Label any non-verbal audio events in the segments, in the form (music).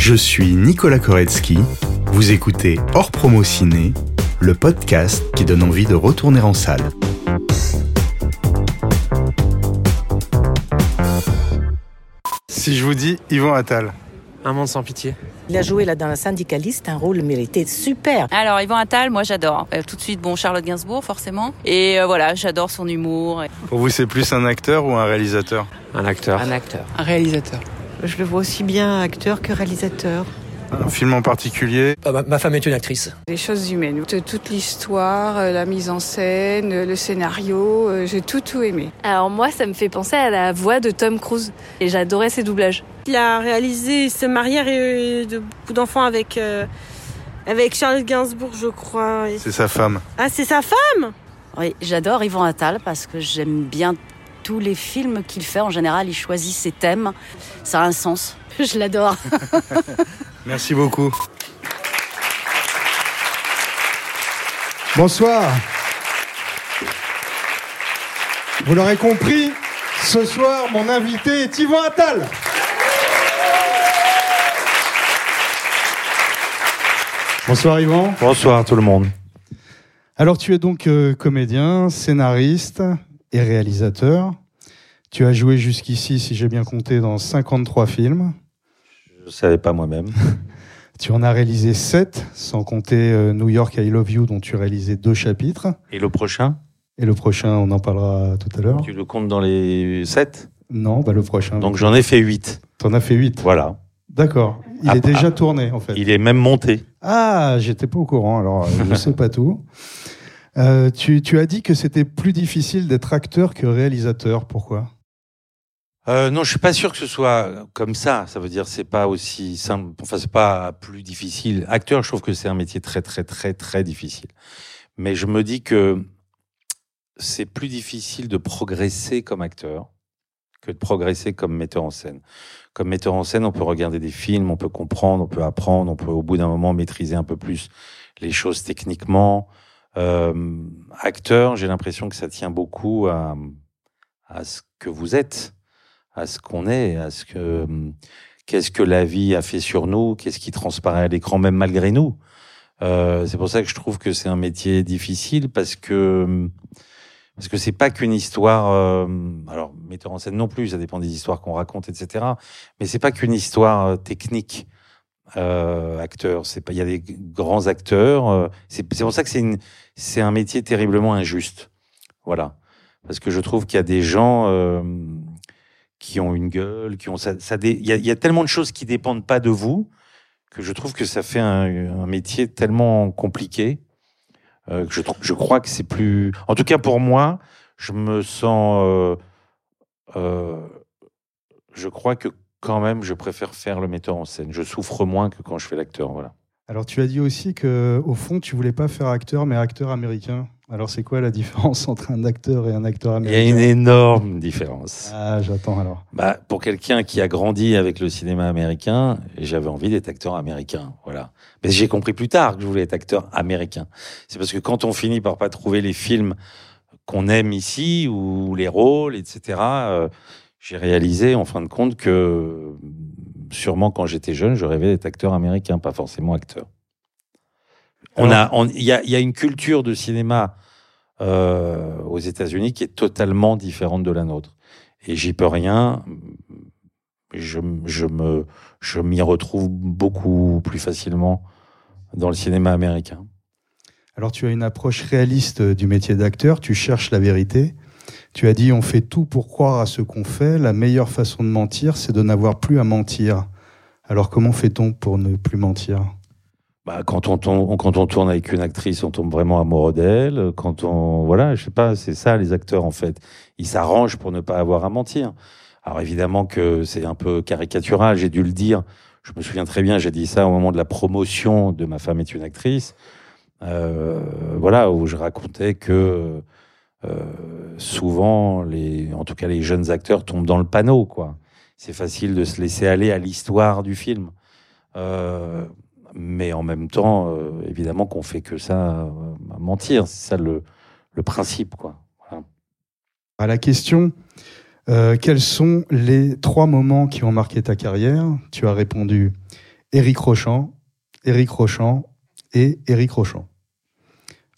Je suis Nicolas Koretsky. Vous écoutez Hors Promo Ciné, le podcast qui donne envie de retourner en salle. Si je vous dis Yvan Attal, Un monde sans pitié. Il a joué là dans la syndicaliste un rôle mérité super. Alors Yvan Attal, moi j'adore. Euh, tout de suite, bon Charlotte Gainsbourg forcément. Et euh, voilà, j'adore son humour. pour vous c'est plus un acteur ou un réalisateur? Un acteur. Un acteur. Un réalisateur. Je le vois aussi bien acteur que réalisateur. Un film en particulier Ah, ma, ma femme est une actrice. Des choses humaines. Toute l'histoire, euh, la mise en scène, euh, le scénario, euh, j'ai tout tout aimé. Alors moi, ça me fait penser à la voix de Tom Cruise. Et j'adorais ses doublages. Il a réalisé, il se marié et de beaucoup d'enfants avec, euh, avec Charlotte Gainsbourg, je crois. C'est sa femme. Ah, c'est sa femme? Oui, j'adore Yvan Attal parce que j'aime bien tous les films qu'il fait. En général, il choisit ses thèmes. Ça a un sens. (laughs) Je l'adore. (laughs) Merci beaucoup. Bonsoir. Vous l'aurez compris, ce soir, mon invité est Yvan Attal. Bonsoir Yvan. Bonsoir tout le monde. Alors tu es donc euh, comédien, scénariste et réalisateur. Tu as joué jusqu'ici, si j'ai bien compté, dans 53 films. Je ne savais pas moi-même. (laughs) Tu en as réalisé 7, sans compter euh, New York I Love You, dont tu as réalisé deux chapitres. Et le prochain? Et le prochain, on en parlera tout à l'heure. Tu le comptes dans les 7 Non, bah le prochain. Donc j'en ai fait 8. T'en as fait 8. Voilà. D'accord. Il Ah, est déjà ah. tourné, en fait. Il est même monté. Ah, j'étais pas au courant, alors euh, je (laughs) sais pas tout. Euh, tu, tu as dit que c'était plus difficile d'être acteur que réalisateur. Pourquoi? Euh, non, je suis pas sûr que ce soit comme ça. Ça veut dire c'est pas aussi simple. Enfin, c'est pas plus difficile. Acteur, je trouve que c'est un métier très, très, très, très difficile. Mais je me dis que c'est plus difficile de progresser comme acteur que de progresser comme metteur en scène. Comme metteur en scène, on peut regarder des films, on peut comprendre, on peut apprendre, on peut au bout d'un moment maîtriser un peu plus les choses techniquement. Euh, acteur, j'ai l'impression que ça tient beaucoup à, à ce que vous êtes, à ce qu'on est, à ce que qu'est-ce que la vie a fait sur nous, qu'est-ce qui transparaît à l'écran même malgré nous. Euh, c'est pour ça que je trouve que c'est un métier difficile parce que parce que c'est pas qu'une histoire. euh, alors metteur en scène non plus, ça dépend des histoires qu'on raconte, etc. Mais c'est pas qu'une histoire euh, technique. Euh, acteur, c'est pas. Il y a des grands acteurs. euh, c'est pour ça que c'est c'est un métier terriblement injuste. Voilà, parce que je trouve qu'il y a des gens euh, qui ont une gueule, qui ont ça. ça dé- il, y a, il tellement de choses qui dépendent pas de vous que je trouve que ça fait un, métier tellement compliqué euh, que je, je crois que c'est plus. En tout cas pour moi, je me sens. euh, euh, je crois que quand même, je préfère faire le metteur en scène. Je souffre moins que quand je fais l'acteur. Voilà. Alors tu as dit aussi que au fond, tu voulais pas faire acteur, mais acteur américain. Alors c'est quoi la différence (laughs) entre un acteur et un acteur Il y américain a une énorme différence. Ah, j'attends alors. Bah, pour quelqu'un qui a grandi avec le cinéma américain, j'avais envie d'être acteur américain. Voilà. Mais j'ai compris plus tard que je voulais être acteur américain. C'est parce que quand on finit par pas trouver les films qu'on aime ici ou les rôles, etc. euh, j'ai réalisé en fin de compte que sûrement quand j'étais jeune, je rêvais d'être acteur américain, pas forcément acteur. On a, on- il y a, il y a une culture de cinéma euh, aux États-Unis qui est totalement différente de la nôtre. Et j'y peux rien. Je, je me, je m'y retrouve beaucoup plus facilement dans le cinéma américain. Alors tu as une approche réaliste du métier d'acteur, tu cherches la vérité. Tu as dit on fait tout pour croire à ce qu'on fait, la meilleure façon de mentir, c'est de n'avoir plus à mentir. Alors comment fait-on pour ne plus mentir? Bah, quand on, tourne, quand on tourne avec une actrice, on tombe vraiment amoureux d'elle. Quand on, voilà, je sais pas, c'est ça les acteurs en fait. Ils s'arrangent pour ne pas avoir à mentir. Alors évidemment que c'est un peu caricatural, j'ai dû le dire. Je me souviens très bien, j'ai dit ça au moment de la promotion de Ma femme est une actrice. Euh, voilà, où je racontais que souvent, les, en tout cas les jeunes acteurs tombent dans le panneau, quoi. C'est facile de se laisser aller à l'histoire du film. Euh, mais en même temps, euh, évidemment qu'on fait que ça, euh, mentir. C'est ça le, le principe, quoi. À la question, euh, quels sont les trois moments qui ont marqué ta carrière? Tu as répondu Éric Rochant, Éric Rochant et Éric Rochant.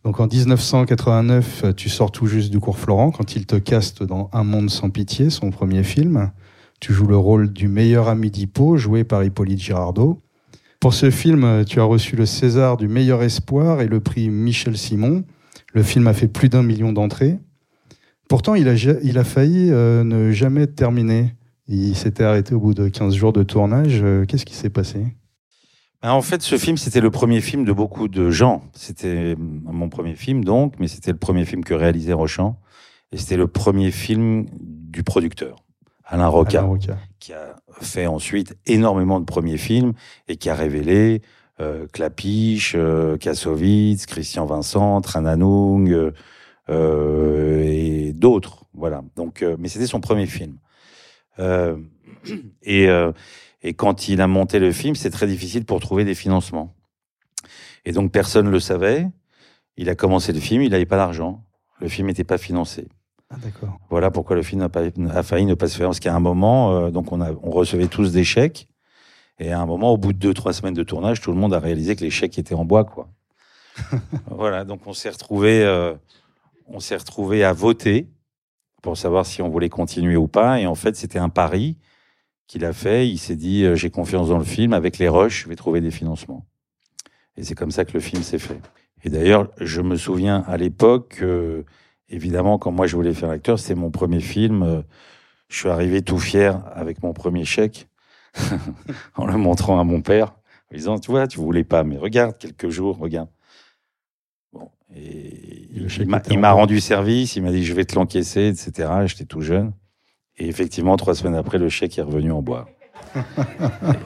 Donc en 1989, tu sors tout juste du cours Florent quand il te caste dans Un monde sans pitié, son premier film. Tu joues le rôle du meilleur ami d'Hippo, joué par Hippolyte Girardot. Pour ce film, tu as reçu le César du meilleur espoir et le prix Michel Simon. Le film a fait plus d'un million d'entrées. Pourtant, il a, il a failli euh, ne jamais terminé. Il s'était arrêté au bout de 15 jours de tournage. Euh, qu'est-ce qui s'est passé? En fait, ce film, c'était le premier film de beaucoup de gens. C'était mon premier film, donc, mais c'était le premier film que réalisait Rochant. Et c'était le premier film du producteur, Alain Roca, Alain Roca. qui a fait ensuite énormément de premiers films et qui a révélé euh, Clapiche, euh, Kassovitz, Christian Vincent, Trananung euh, et d'autres. Voilà. Donc, euh, mais c'était son premier film. Euh, (clears throat) et, euh, et quand il a monté le film, c'est très difficile pour trouver des financements. Et donc personne ne le savait. Il a commencé le film, il n'avait pas d'argent. Le film n'était pas financé. Ah. Voilà pourquoi le film a, pas, a failli ne pas se faire. Parce qu'à un moment, euh, donc on, a, on recevait tous des chèques. Et à un moment, au bout de deux, trois semaines de tournage, tout le monde a réalisé que les chèques étaient en bois, quoi. (laughs) voilà, donc on s'est retrouvé, euh, on s'est retrouvé à voter pour savoir si on voulait continuer ou pas. Et en fait, c'était un pari qu'il a fait. Il s'est dit, euh, j'ai confiance dans le film. Avec les rushs, je vais trouver des financements. Et c'est comme ça que le film s'est fait. Et d'ailleurs, je me souviens à l'époque, euh, évidemment, quand moi je voulais faire acteur, c'était mon premier film. Euh, je suis arrivé tout fier avec mon premier chèque, (laughs) en le montrant à mon père, en disant, tu vois, tu voulais pas, mais regarde, quelques jours, regarde. Bon, et il m'a- rendu service, il m'a dit, je vais te l'encaisser, etc. J'étais tout jeune. Et effectivement, trois semaines après, le chèque est revenu en bois.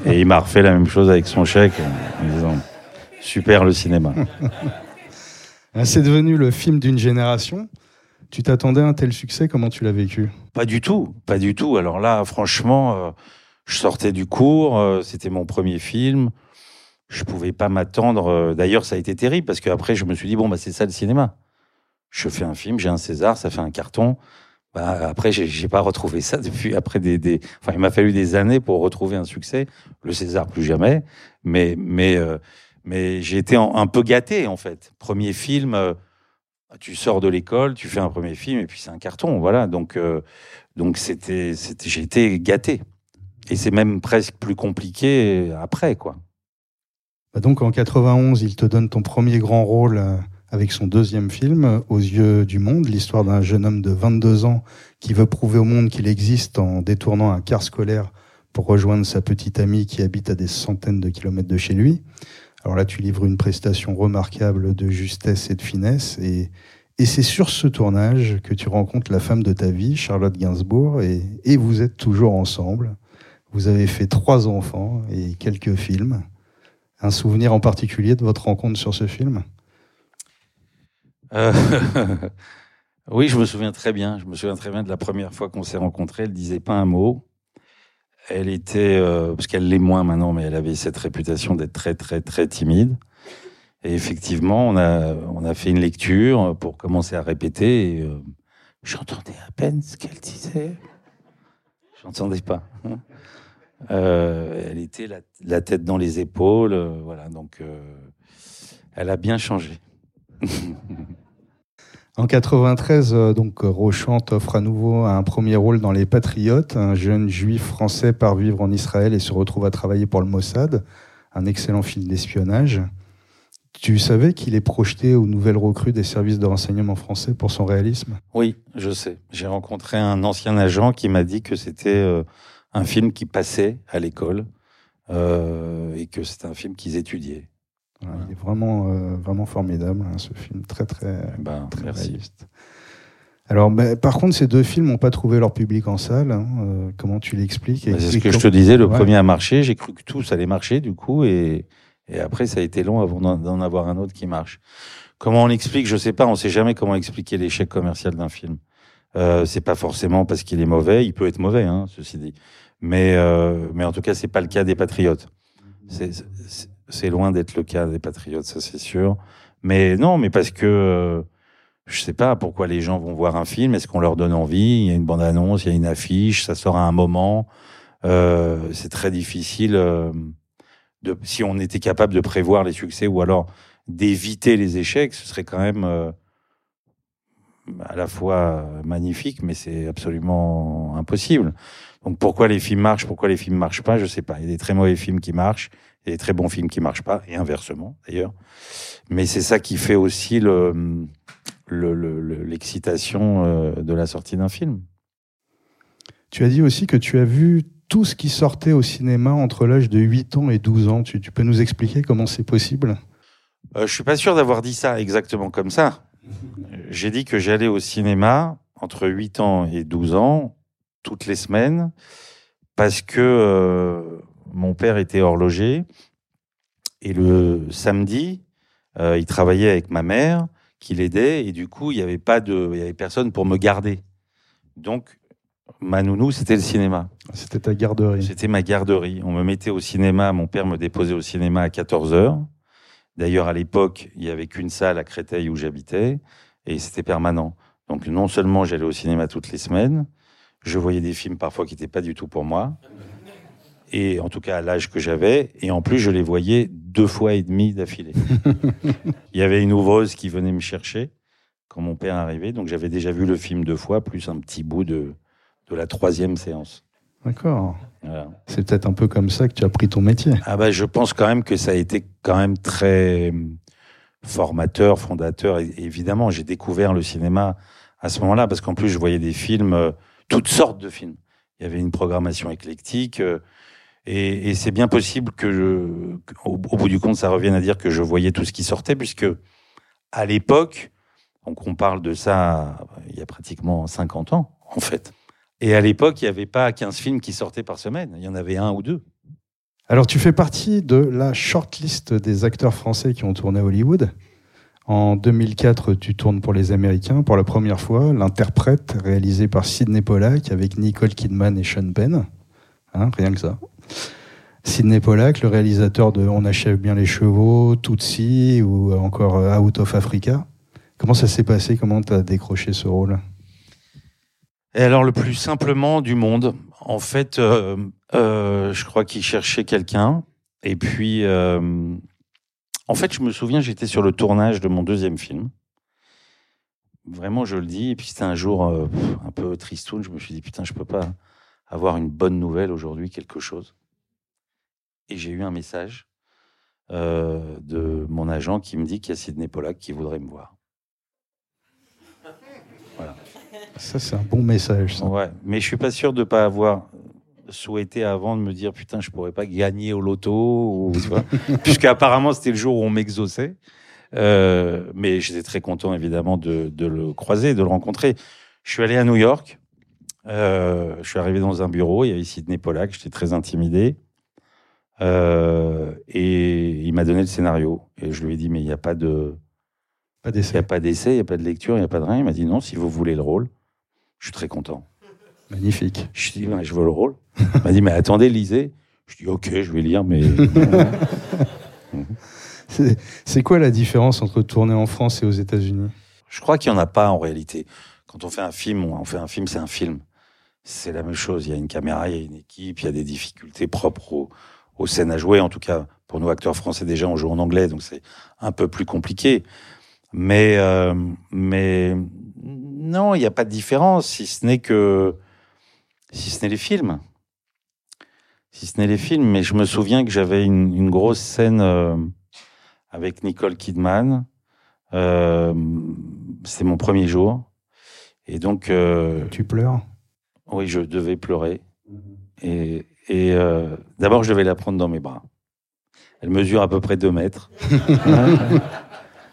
et il m'a refait la même chose avec son chèque, en me disant, super le cinéma. (laughs) C'est devenu le film d'une génération. Tu t'attendais à un tel succès Comment tu l'as vécu? Pas du tout, pas du tout. Alors là, franchement, euh, je sortais du cours, euh, c'était mon premier film. Je pouvais pas m'attendre. euh, D'ailleurs, ça a été terrible parce qu'après, je me suis dit bon, bah c'est ça le cinéma. Je fais un film, j'ai un César, ça fait un carton. Bah, après, j'ai pas retrouvé ça depuis. Après des, il m'a fallu des années pour retrouver un succès. Le César, plus jamais. Mais, mais, euh, mais j'ai été un peu gâté en fait. Premier film. euh, tu sors de l'école, tu fais un premier film et puis c'est un carton, voilà. Donc, euh, donc c'était, c'était, j'ai été gâté. Et c'est même presque plus compliqué après, quoi. Bah Donc en 91, il te donne ton premier grand rôle avec son deuxième film, Aux yeux du monde, l'histoire d'un jeune homme de 22 ans qui veut prouver au monde qu'il existe en détournant un car scolaire pour rejoindre sa petite amie qui habite à des centaines de kilomètres de chez lui. Alors là, tu livres une prestation remarquable de justesse et de finesse. Et, c'est sur ce tournage que tu rencontres la femme de ta vie, Charlotte Gainsbourg, et vous êtes toujours ensemble. Vous avez fait trois enfants et quelques films. Un souvenir en particulier de votre rencontre sur ce film? Euh, (laughs) oui, je me souviens très bien. Je me souviens très bien de la première fois qu'on s'est rencontrés. Elle disait pas un mot. Elle était, euh, parce qu'elle l'est moins maintenant, mais elle avait cette réputation d'être très, très, très timide. Et effectivement, on a, on a fait une lecture pour commencer à répéter. Euh, j'entendais à peine ce qu'elle disait. J'entendais pas. Euh, elle était la, la tête dans les épaules, voilà. Donc, elle a bien changé. En 93, euh, donc Rochant offre à nouveau un premier rôle dans Les Patriotes. Un jeune juif français part vivre en Israël et se retrouve à travailler pour le Mossad, un excellent film d'espionnage. Tu savais qu'il est projeté aux nouvelles recrues des services de renseignement français pour son réalisme? Oui, je sais. J'ai rencontré un ancien agent qui m'a dit que c'était euh, un film qui passait à l'école euh, et que c'était un film qu'ils étudiaient. Voilà, Il est vraiment, euh, vraiment formidable, hein, ce film, très très, Ben, très réaliste. Alors, mais, par contre, ces deux films n'ont pas trouvé leur public en salle. hein, euh, comment tu l'expliques Ben, c'est ce que je te disais, le Ouais. premier a marché. J'ai cru que tous allaient marcher du coup et, et après ça a été long avant d'en- avoir un autre qui marche. Comment on l'explique? Je sais pas. On sait jamais comment expliquer l'échec commercial d'un film. Euh, c'est pas forcément parce qu'il est mauvais. Il peut être mauvais, hein, ceci dit. Mais euh, mais en tout cas, c'est pas le cas des Patriotes. C'est- C'est loin d'être le cas des Patriotes, ça c'est sûr. Mais non, mais parce que euh, je sais pas pourquoi les gens vont voir un film. Est-ce qu'on leur donne envie? Il y a une bande-annonce, il y a une affiche, ça sort à un moment. Euh, c'est très difficile euh, de, si on était capable de prévoir les succès ou alors d'éviter les échecs, ce serait quand même euh, à la fois magnifique, mais c'est absolument impossible. Donc pourquoi les films marchent, pourquoi les films marchent pas, je sais pas. Il y a des très mauvais films qui marchent, des très bons films qui marchent pas, et inversement d'ailleurs. Mais c'est ça qui fait aussi le l'excitation le, le, de la sortie d'un film. Tu as dit aussi que tu as vu tout ce qui sortait au cinéma entre l'âge de 8 ans et 12 ans. Tu, tu peux nous expliquer comment c'est possible? Euh, Je suis pas sûr d'avoir dit ça exactement comme ça. J'ai dit que j'allais au cinéma entre 8 ans et 12 ans, toutes les semaines, parce que euh, mon père était horloger. Et le samedi, euh, il travaillait avec ma mère, qui l'aidait, et du coup, il n'y avait pas de, il y avait personne pour me garder. Donc, ma nounou, c'était le cinéma. C'était ta garderie. C'était ma garderie. On me mettait au cinéma, mon père me déposait au cinéma à 14 heures. D'ailleurs, à l'époque, il y avait qu'une salle à Créteil où j'habitais, et c'était permanent. Donc, non seulement j'allais au cinéma toutes les semaines, je voyais des films parfois qui n'étaient pas du tout pour moi, et en tout cas à l'âge que j'avais, et en plus, je les voyais deux fois et demi d'affilée. (laughs) il y avait une ouvreuse qui venait me chercher quand mon père arrivait, donc j'avais déjà vu le film deux fois, plus un petit bout de, de la troisième séance. D'accord. Voilà. C'est peut-être un peu comme ça que tu as pris ton métier. Ah bah, je pense quand même que ça a été quand même très formateur, fondateur. Et évidemment, j'ai découvert le cinéma à ce moment-là parce qu'en plus, je voyais des films, euh, toutes sortes de films. Il y avait une programmation éclectique. Euh, et, c'est bien possible que, au, bout du compte, ça revienne à dire que je voyais tout ce qui sortait, puisque à l'époque, donc on parle de ça il y a pratiquement 50 ans, en fait. Et à l'époque, il n'y avait pas 15 films qui sortaient par semaine. Il y en avait un ou deux. Alors, tu fais partie de la shortlist des acteurs français qui ont tourné à Hollywood. En 2004, tu tournes pour les Américains pour la première fois, l'interprète réalisé par Sidney Pollack avec Nicole Kidman et Sean Penn. Hein, rien que ça. Sidney Pollack, le réalisateur de On achève bien les chevaux, Tootsie ou encore Out of Africa. Comment ça s'est passé? Comment tu as décroché ce rôle? Et alors le plus simplement du monde, en fait, euh, euh, je crois qu'il cherchait quelqu'un. Et puis, euh, en fait, je me souviens, j'étais sur le tournage de mon deuxième film. Vraiment, je le dis. Et puis c'était un jour euh, un peu tristoun. Je me suis dit putain, je peux pas avoir une bonne nouvelle aujourd'hui, quelque chose. Et j'ai eu un message euh, de mon agent qui me dit qu'il y a Sidney Pollack qui voudrait me voir. Voilà. Ça, c'est un bon message. Ça. Ouais, mais je suis pas sûr de pas avoir souhaité avant de me dire putain, je pourrais pas gagner au loto, (laughs) puisqu'apparemment c'était le jour où on m'exauçait. Euh, mais j'étais très content évidemment de, de, le croiser, de le rencontrer. Je suis allé à New York. Euh, je suis arrivé dans un bureau. Il y avait Sidney Pollack. J'étais très intimidé. Euh, et il m'a donné le scénario. Et je lui ai dit mais il n'y a pas de pas il n'y a pas d'essai, il n'y a pas de lecture, il n'y a pas de rien. Il m'a dit non, si vous voulez le rôle, je suis très content. Magnifique. Je lui ai dit, ben, je veux le rôle. Il m'a dit, mais attendez, lisez. Je dis, ok, je vais lire, mais. (laughs) C'est quoi la différence entre tourner en France et aux États-Unis? Je crois qu'il n'y en a pas en réalité. Quand on fait un film, on fait un film, c'est un film. C'est la même chose. Il y a une caméra, il y a une équipe, il y a des difficultés propres aux, aux scènes à jouer. En tout cas, pour nous acteurs français, déjà, on joue en anglais, donc c'est un peu plus compliqué. Mais, euh, mais non, il n'y a pas de différence, si ce n'est que, si ce n'est les films. Si ce n'est les films, mais je me souviens que j'avais une, une, grosse scène euh, avec Nicole Kidman. Euh, C'était mon premier jour. Et donc. Euh, tu pleures? Oui, je devais pleurer. Et, et euh, d'abord, je devais la prendre dans mes bras. Elle mesure à peu près deux mètres. (laughs)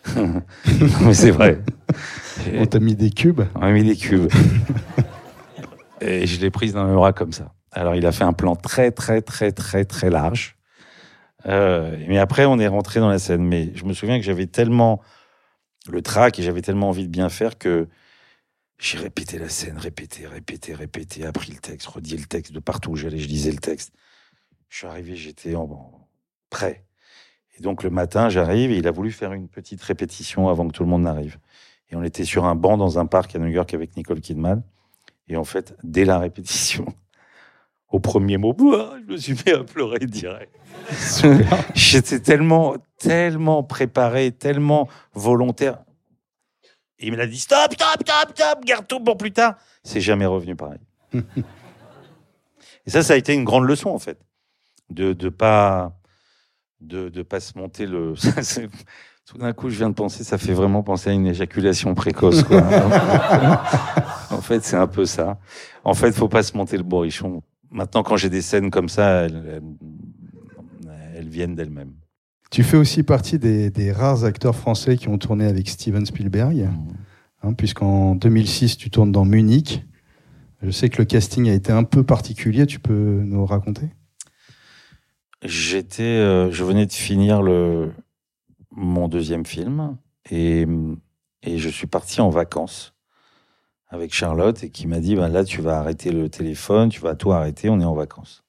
(laughs) mais c'est vrai. On t'a mis des cubes? On m'a mis des cubes. (laughs) Et je l'ai prise dans mes bras comme ça. Alors, il a fait un plan très, très, très, très, très large. Euh, mais après, on est rentré dans la scène. Mais je me souviens que j'avais tellement le trac et j'avais tellement envie de bien faire que j'ai répété la scène, répété, répété, répété, appris le texte, redit le texte de partout où j'allais, je lisais le texte. Je suis arrivé, j'étais en, en prêt. Et donc le matin, j'arrive et il a voulu faire une petite répétition avant que tout le monde n'arrive. Et on était sur un banc dans un parc à New York avec Nicole Kidman. Et en fait, dès la répétition, Au premier mot, je me suis mis à pleurer direct. J'étais tellement, tellement préparé, tellement volontaire. Et il me l'a dit stop, stop, stop, stop, garde tout pour plus tard. C'est jamais revenu pareil. (laughs) Et ça, ça a été une grande leçon en fait, de de pas de de pas se monter le. (laughs) Tout d'un coup, je viens de penser, ça fait vraiment penser à une éjaculation précoce. Quoi. (laughs) en fait, c'est un peu ça. En fait, faut pas se monter le bourrichon. Maintenant, quand j'ai des scènes comme ça, elles, elles- elles viennent d'elles-mêmes. Tu fais aussi partie des, des rares acteurs français qui ont tourné avec Steven Spielberg, hein, puisqu'en 2006, tu tournes dans Munich. Je sais que le casting a été un peu particulier, tu peux nous raconter? J'étais, euh, je venais de finir le mon deuxième film et et je suis parti en vacances avec Charlotte et qui m'a dit ben là tu vas arrêter le téléphone, tu vas tout arrêter, on est en vacances.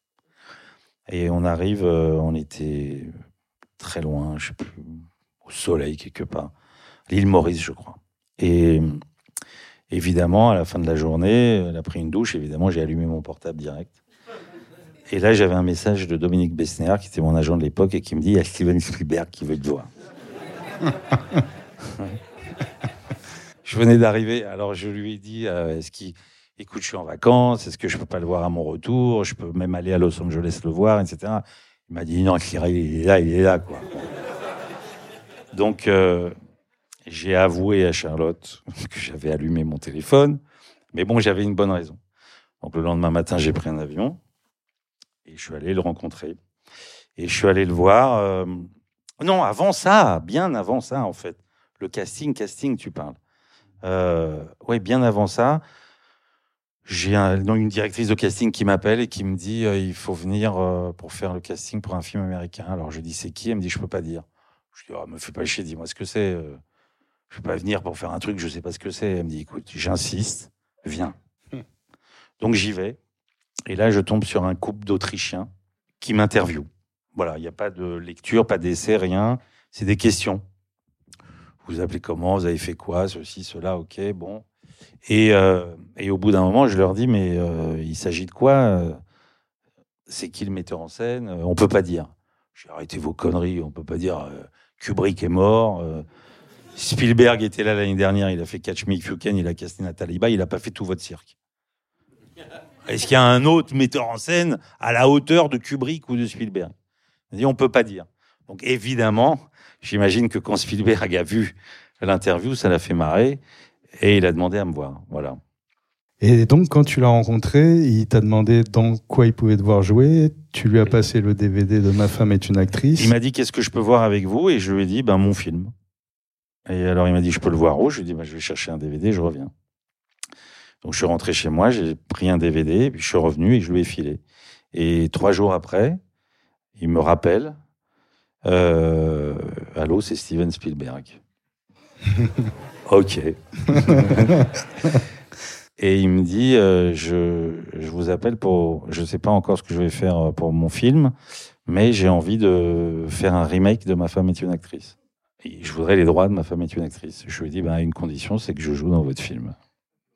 Et on arrive, euh, on était très loin, je sais plus, au soleil quelque part, l'île Maurice je crois. Et évidemment à la fin de la journée, elle a pris une douche, évidemment j'ai allumé mon portable direct. Et là, j'avais un message de Dominique Besnéard, qui était mon agent de l'époque, et qui me dit il y a Steven Spielberg qui veut te voir. (laughs) je venais d'arriver, alors je lui ai dit euh, est-ce qu'il. Écoute, je suis en vacances, est-ce que je peux pas le voir à mon retour Je peux même aller à Los Angeles le voir, etc. Il m'a dit non, Cyril, il est là, il est là, quoi. Donc, euh, j'ai avoué à Charlotte (laughs) que j'avais allumé mon téléphone, mais bon, j'avais une bonne raison. Donc, le lendemain matin, j'ai pris un avion. Et je suis allé le rencontrer. Et je suis allé le voir. euh, Non, avant ça, bien avant ça, en fait. Le casting, casting, tu parles. Euh, ouais, bien avant ça, j'ai un, une directrice de casting qui m'appelle et qui me dit euh, il faut venir euh, pour faire le casting pour un film américain. Alors je dis c'est qui? Elle me dit je peux pas dire. Je dis oh, me fais pas chier, dis-moi ce que c'est. euh. Je peux pas venir pour faire un truc, je sais pas ce que c'est. Elle me dit écoute, j'insiste, viens. Donc j'y vais. Et là, je tombe sur un couple d'Autrichiens qui m'interviewent. Voilà, il n'y a pas de lecture, pas d'essai, rien. C'est des questions. Vous appelez comment? Vous avez fait quoi? Ceci, cela, ok, bon. Et, euh, et au bout d'un moment, je leur dis, mais euh, il s'agit de quoi euh, C'est qui le metteur en scène On peut pas dire. J'ai arrêté vos conneries, on peut pas dire Kubrick est mort. Spielberg était là l'année dernière, il a fait Catch Me If You Can, il a casté Nathalie Baye, il a pas fait tout votre cirque. Est-ce qu'il y a un autre metteur en scène à la hauteur de Kubrick ou de Spielberg? On peut pas dire. Donc évidemment, j'imagine que quand Spielberg a vu l'interview, ça l'a fait marrer et il a demandé à me voir. Voilà. Et donc, quand tu l'as rencontré, il t'a demandé dans quoi il pouvait te voir jouer. Tu lui as passé le DVD de Ma femme est une actrice. Il m'a dit qu'est-ce que je peux voir avec vous? Et je lui ai dit ben mon film. Et alors il m'a dit je peux le voir où? Je lui ai dit ben, je vais chercher un DVD, je reviens. Donc je suis rentré chez moi, j'ai pris un DVD, puis je suis revenu et je lui ai filé. Et trois jours après, il me rappelle euh, Allô, c'est Steven Spielberg. (laughs) ok. (laughs) Et il me dit, euh, je, je vous appelle pour, je sais pas encore ce que je vais faire euh, pour mon film, mais j'ai envie de faire un remake de Ma femme est une actrice. Et je voudrais les droits de Ma femme est une actrice. Je lui ai dit, ben, à une condition, c'est que je joue dans votre film.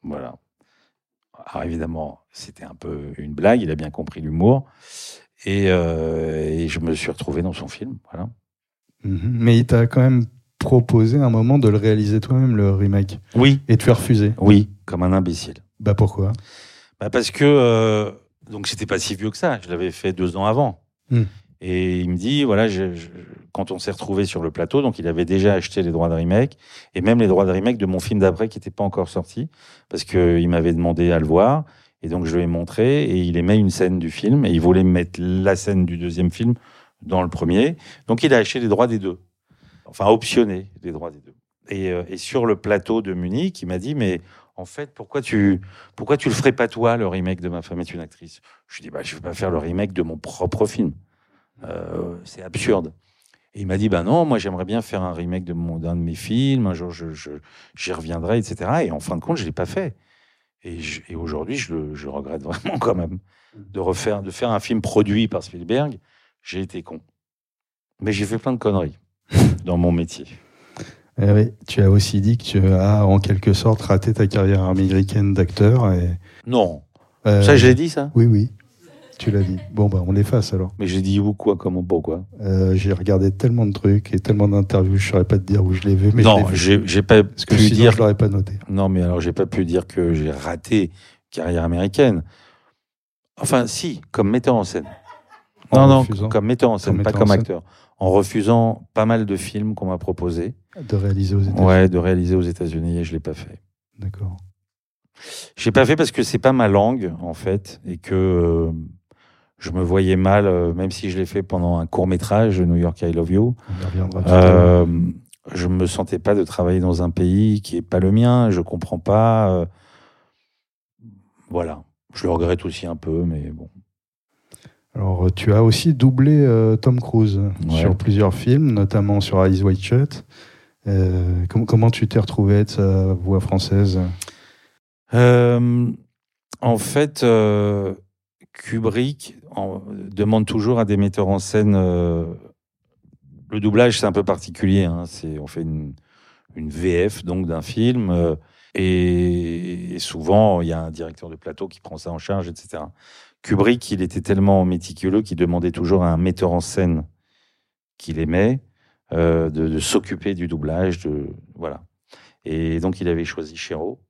Voilà. Alors évidemment, c'était un peu une blague, il a bien compris l'humour. Et, euh, et je me suis retrouvé dans son film. Voilà. Mhm. Mais il t'a quand même proposé un moment de le réaliser toi-même, le remake. Oui. Et tu as refusé. Oui, comme un imbécile. Bah pourquoi? Bah parce que euh, donc c'était pas si vieux que ça. Je l'avais fait deux ans avant. Hmm. Et il me dit voilà, je- je- quand on s'est retrouvé sur le plateau, donc il avait déjà acheté les droits de remake et même les droits de remake de mon film d'après qui n'était pas encore sorti parce que il m'avait demandé à le voir et donc je lui ai montré et il aimait une scène du film et il voulait mettre la scène du deuxième film dans le premier. Donc il a acheté les droits des deux, enfin optionné les droits des deux. Et, euh, et sur le plateau de Munich, il m'a dit mais en fait, pourquoi tu, pourquoi tu le ferais pas toi, le remake de Ma femme est une actrice? Je lui dis, bah, je vais pas faire le remake de mon propre film. Euh, c'est absurde. Et il m'a dit, bah non, moi j'aimerais bien faire un remake de d'un de mes films, un jour je, je- j'y reviendrai, etc. Et en fin de compte, je l'ai pas fait. Et, et aujourd'hui, je le, je regrette vraiment quand même. De refaire, de faire un film produit par Spielberg, j'ai été con. Mais j'ai fait plein de conneries (laughs) dans mon métier. Eh oui, Tu as aussi dit que tu as en quelque sorte raté ta carrière américaine d'acteur. Et, Non. euh, Ça, je l'ai dit, ça? Oui, oui. Tu l'as dit. Bon, bah, on l'efface alors. Mais j'ai dit où, quoi, comment, pourquoi? Euh, j'ai regardé tellement de trucs et tellement d'interviews, je ne saurais pas te dire où je l'ai vu. Mais Non, j'ai pas Parce que pu sinon, dire. je l'aurais pas noté. Non, mais alors j'ai pas pu dire que j'ai raté carrière américaine. Enfin, si, comme metteur en scène. En non, non, comme metteur en scène, Comme pas en comme scène. acteur. En refusant pas mal de films qu'on m'a proposés. De réaliser aux États-Unis. Ouais, de réaliser aux États-Unis et je l'ai pas fait. D'accord. J'ai pas fait parce que c'est pas ma langue en fait et que euh, je me voyais mal, euh, même si je l'ai fait pendant un court métrage, New York I Love You. On y reviendra tout à l'heure. Euh, je me sentais pas de travailler dans un pays qui est pas le mien. Je comprends pas. voilà. Je le regrette aussi un peu, mais bon. Alors, tu as aussi doublé euh, Tom Cruise Ouais. sur plusieurs films, notamment sur Eyes Wide Shut. Euh, com- comment tu t'es retrouvé de sa voix française? Euh, en fait, Kubrick en- demande toujours à des metteurs en scène. le doublage, c'est un peu particulier. hein, c'est on fait une, une VF donc d'un film et, et souvent il y a un directeur de plateau qui prend ça en charge, etc. Kubrick, il était tellement méticuleux qu'il demandait toujours à un metteur en scène qu'il aimait euh, de, de s'occuper du doublage, de voilà. Et donc il avait choisi Chéreau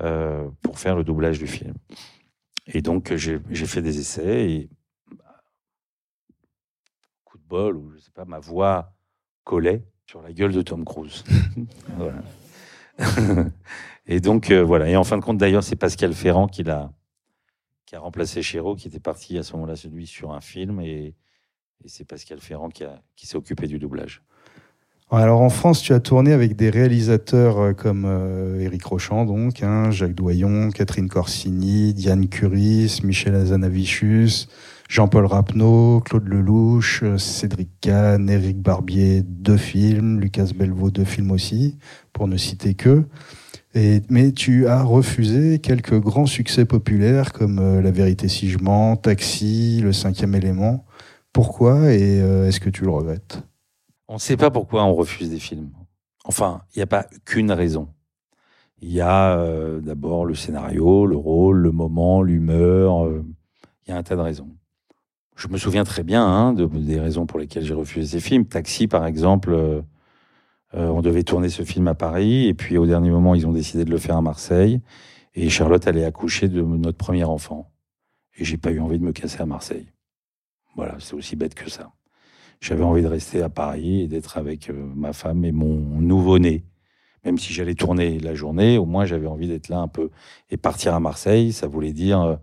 euh, pour faire le doublage du film. Et donc, j'ai fait des essais et coup de bol, ou je sais pas, ma voix collait sur la gueule de Tom Cruise. (laughs) voilà. (laughs) et donc, euh, voilà. Et en fin de compte, d'ailleurs, c'est Pascal Ferrand qui l'a qui a remplacé Chéreau, qui était parti à ce moment-là, celui sur un film. Et, c'est Pascal Ferrand qui, qui s'est occupé du doublage. Alors en France, tu as tourné avec des réalisateurs euh, comme euh, Éric Rochand, donc, hein, Jacques Doyon, Catherine Corsini, Diane Curis, Michel Azanavicius, Jean-Paul Rapneau, Claude Lelouch, euh, Cédric Kahn, Éric Barbier, deux films, Lucas Belvaux, deux films aussi, pour ne citer que. Et, mais tu as refusé quelques grands succès populaires comme euh, La vérité si je mens, Taxi, Le cinquième élément. Pourquoi et euh, est-ce que tu le regrettes? On ne sait pas pourquoi on refuse des films. Enfin, il n'y a pas qu'une raison. Il y a euh, d'abord le scénario, le rôle, le moment, l'humeur. Il y a un tas de raisons. Je me souviens très bien hein, de, des raisons pour lesquelles j'ai refusé ces films. Taxi, par exemple, euh, on devait tourner ce film à Paris, et puis au dernier moment, ils ont décidé de le faire à Marseille. Et Charlotte allait accoucher de notre premier enfant. Et j'ai pas eu envie de me casser à Marseille. Voilà, c'est aussi bête que ça. J'avais envie de rester à Paris et d'être avec euh, ma femme et mon nouveau-né. Même si j'allais tourner la journée, au moins j'avais envie d'être là un peu. Et partir à Marseille, ça voulait dire euh,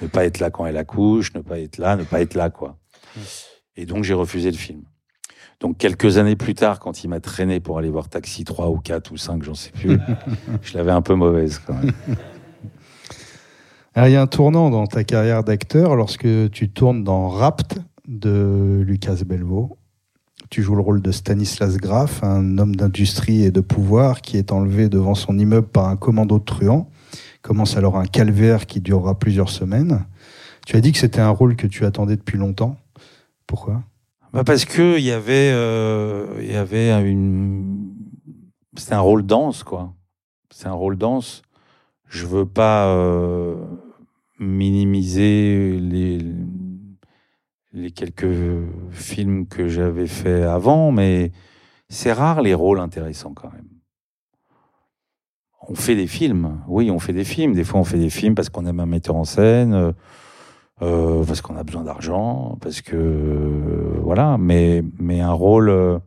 ne pas être là quand elle accouche, ne pas être là, ne pas être là, quoi. Et donc j'ai refusé le film. Donc quelques années plus tard, quand il m'a traîné pour aller voir Taxi 3 ou 4 ou 5, j'en sais plus, (laughs) je l'avais un peu mauvaise quand même. Alors, il y a un tournant dans ta carrière d'acteur lorsque tu tournes dans Rapt de Lucas Belvaux. Tu joues le rôle de Stanislas Graff, un homme d'industrie et de pouvoir qui est enlevé devant son immeuble par un commando de truands. Commence alors un calvaire qui durera plusieurs semaines. Tu as dit que c'était un rôle que tu attendais depuis longtemps. Pourquoi? Bah parce que il y avait, euh, il y avait une, c'était un rôle dense quoi. C'est un rôle dense. Je veux pas euh, minimiser les les quelques films que j'avais fait avant, mais c'est rare les rôles intéressants quand même. On fait des films, oui, on fait des films. Des fois, on fait des films parce qu'on aime un metteur en scène. Euh, parce qu'on a besoin d'argent, parce que euh, voilà, mais mais un rôle euh,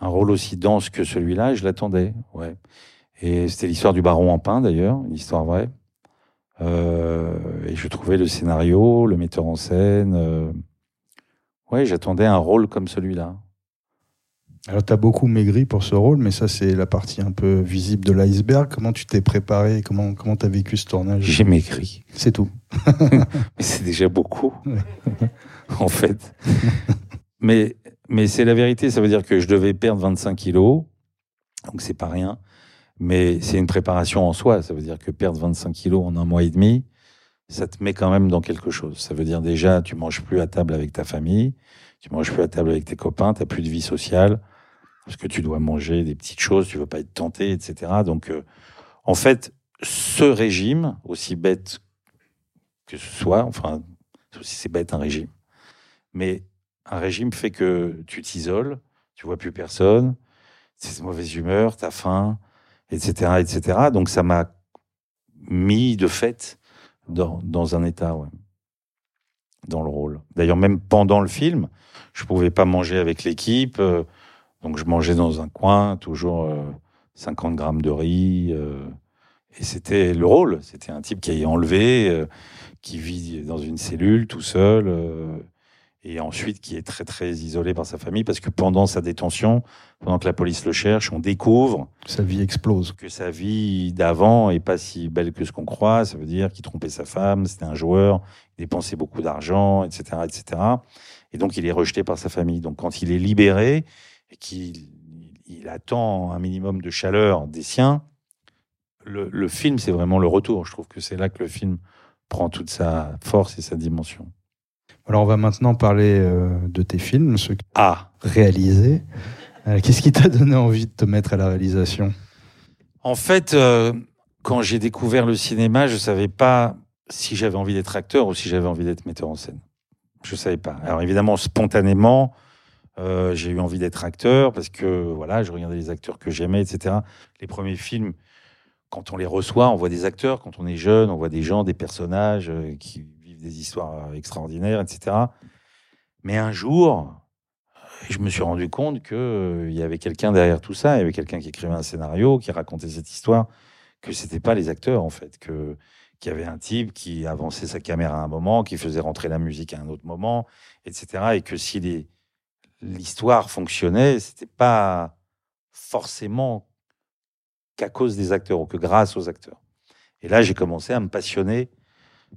un rôle aussi dense que celui-là, je l'attendais, ouais. Et c'était l'histoire du baron en pain d'ailleurs, une histoire vraie. Et je trouvais le scénario, le metteur en scène, ouais, j'attendais un rôle comme celui-là. Alors, tu as beaucoup maigri pour ce rôle, mais ça, c'est la partie un peu visible de l'iceberg. Comment tu t'es préparé? Comment comment tu as vécu ce tournage? J'ai maigri, C'est tout. (laughs) mais c'est déjà beaucoup, en fait. mais mais c'est la vérité, ça veut dire que je devais perdre 25 kilos, donc c'est pas rien. Mais c'est une préparation en soi. Ça veut dire que perdre 25 kilos en un mois et demi, ça te met quand même dans quelque chose. Ça veut dire déjà, tu manges plus à table avec ta famille, tu manges plus à table avec tes copains, tu plus de vie sociale, parce que tu dois manger des petites choses, tu veux pas être tenté, etc. Donc, euh, en fait, ce régime, aussi bête que ce soit, enfin, C'est bête un régime. Mais un régime fait que tu t'isoles, tu vois plus personne, c'est mauvaise humeur, t'as faim, etc., etc. Donc ça m'a mis de fait dans, dans un état, dans le rôle. D'ailleurs, même pendant le film, je pouvais pas manger avec l'équipe, euh, donc je mangeais dans un coin, toujours euh, 50 grammes de riz. euh, et c'était le rôle. C'était un type qui est enlevé, euh, qui vit dans une cellule tout seul, euh, et ensuite qui est très très isolé par sa famille, parce que pendant sa détention, pendant que la police le cherche, on découvre Sa vie explose. que sa vie d'avant est pas si belle que ce qu'on croit. Ça veut dire qu'il trompait sa femme, c'était un joueur, il dépensait beaucoup d'argent, etc., etc. Et donc il est rejeté par sa famille. Donc quand il est libéré et qu'il il attend un minimum de chaleur des siens, le, le film c'est vraiment le retour. Je trouve que c'est là que le film prend toute sa force et sa dimension. Alors on va maintenant parler euh, de tes films, ceux que Ah, réalisés. Euh, Qu'est-ce qui t'a donné envie de te mettre à la réalisation? En fait, euh, quand j'ai découvert le cinéma, je savais pas si j'avais envie d'être acteur ou si j'avais envie d'être metteur en scène. Je savais pas. Alors évidemment, spontanément, euh, j'ai eu envie d'être acteur parce que voilà, je regardais les acteurs que j'aimais, etc. Les premiers films, quand on les reçoit, on voit des acteurs. Quand on est jeune, on voit des gens, des personnages euh, qui vivent des histoires extraordinaires, etc. Mais un jour, je me suis rendu compte que euh, il y avait quelqu'un derrière tout ça. Il y avait quelqu'un qui écrivait un scénario, qui racontait cette histoire, que c'était pas les acteurs en fait, que qu'il y avait un type qui avançait sa caméra à un moment, qui faisait rentrer la musique à un autre moment, etc. Et que si les- l'histoire fonctionnait, c'était pas forcément qu'à cause des acteurs ou que grâce aux acteurs. Et là, j'ai commencé à me passionner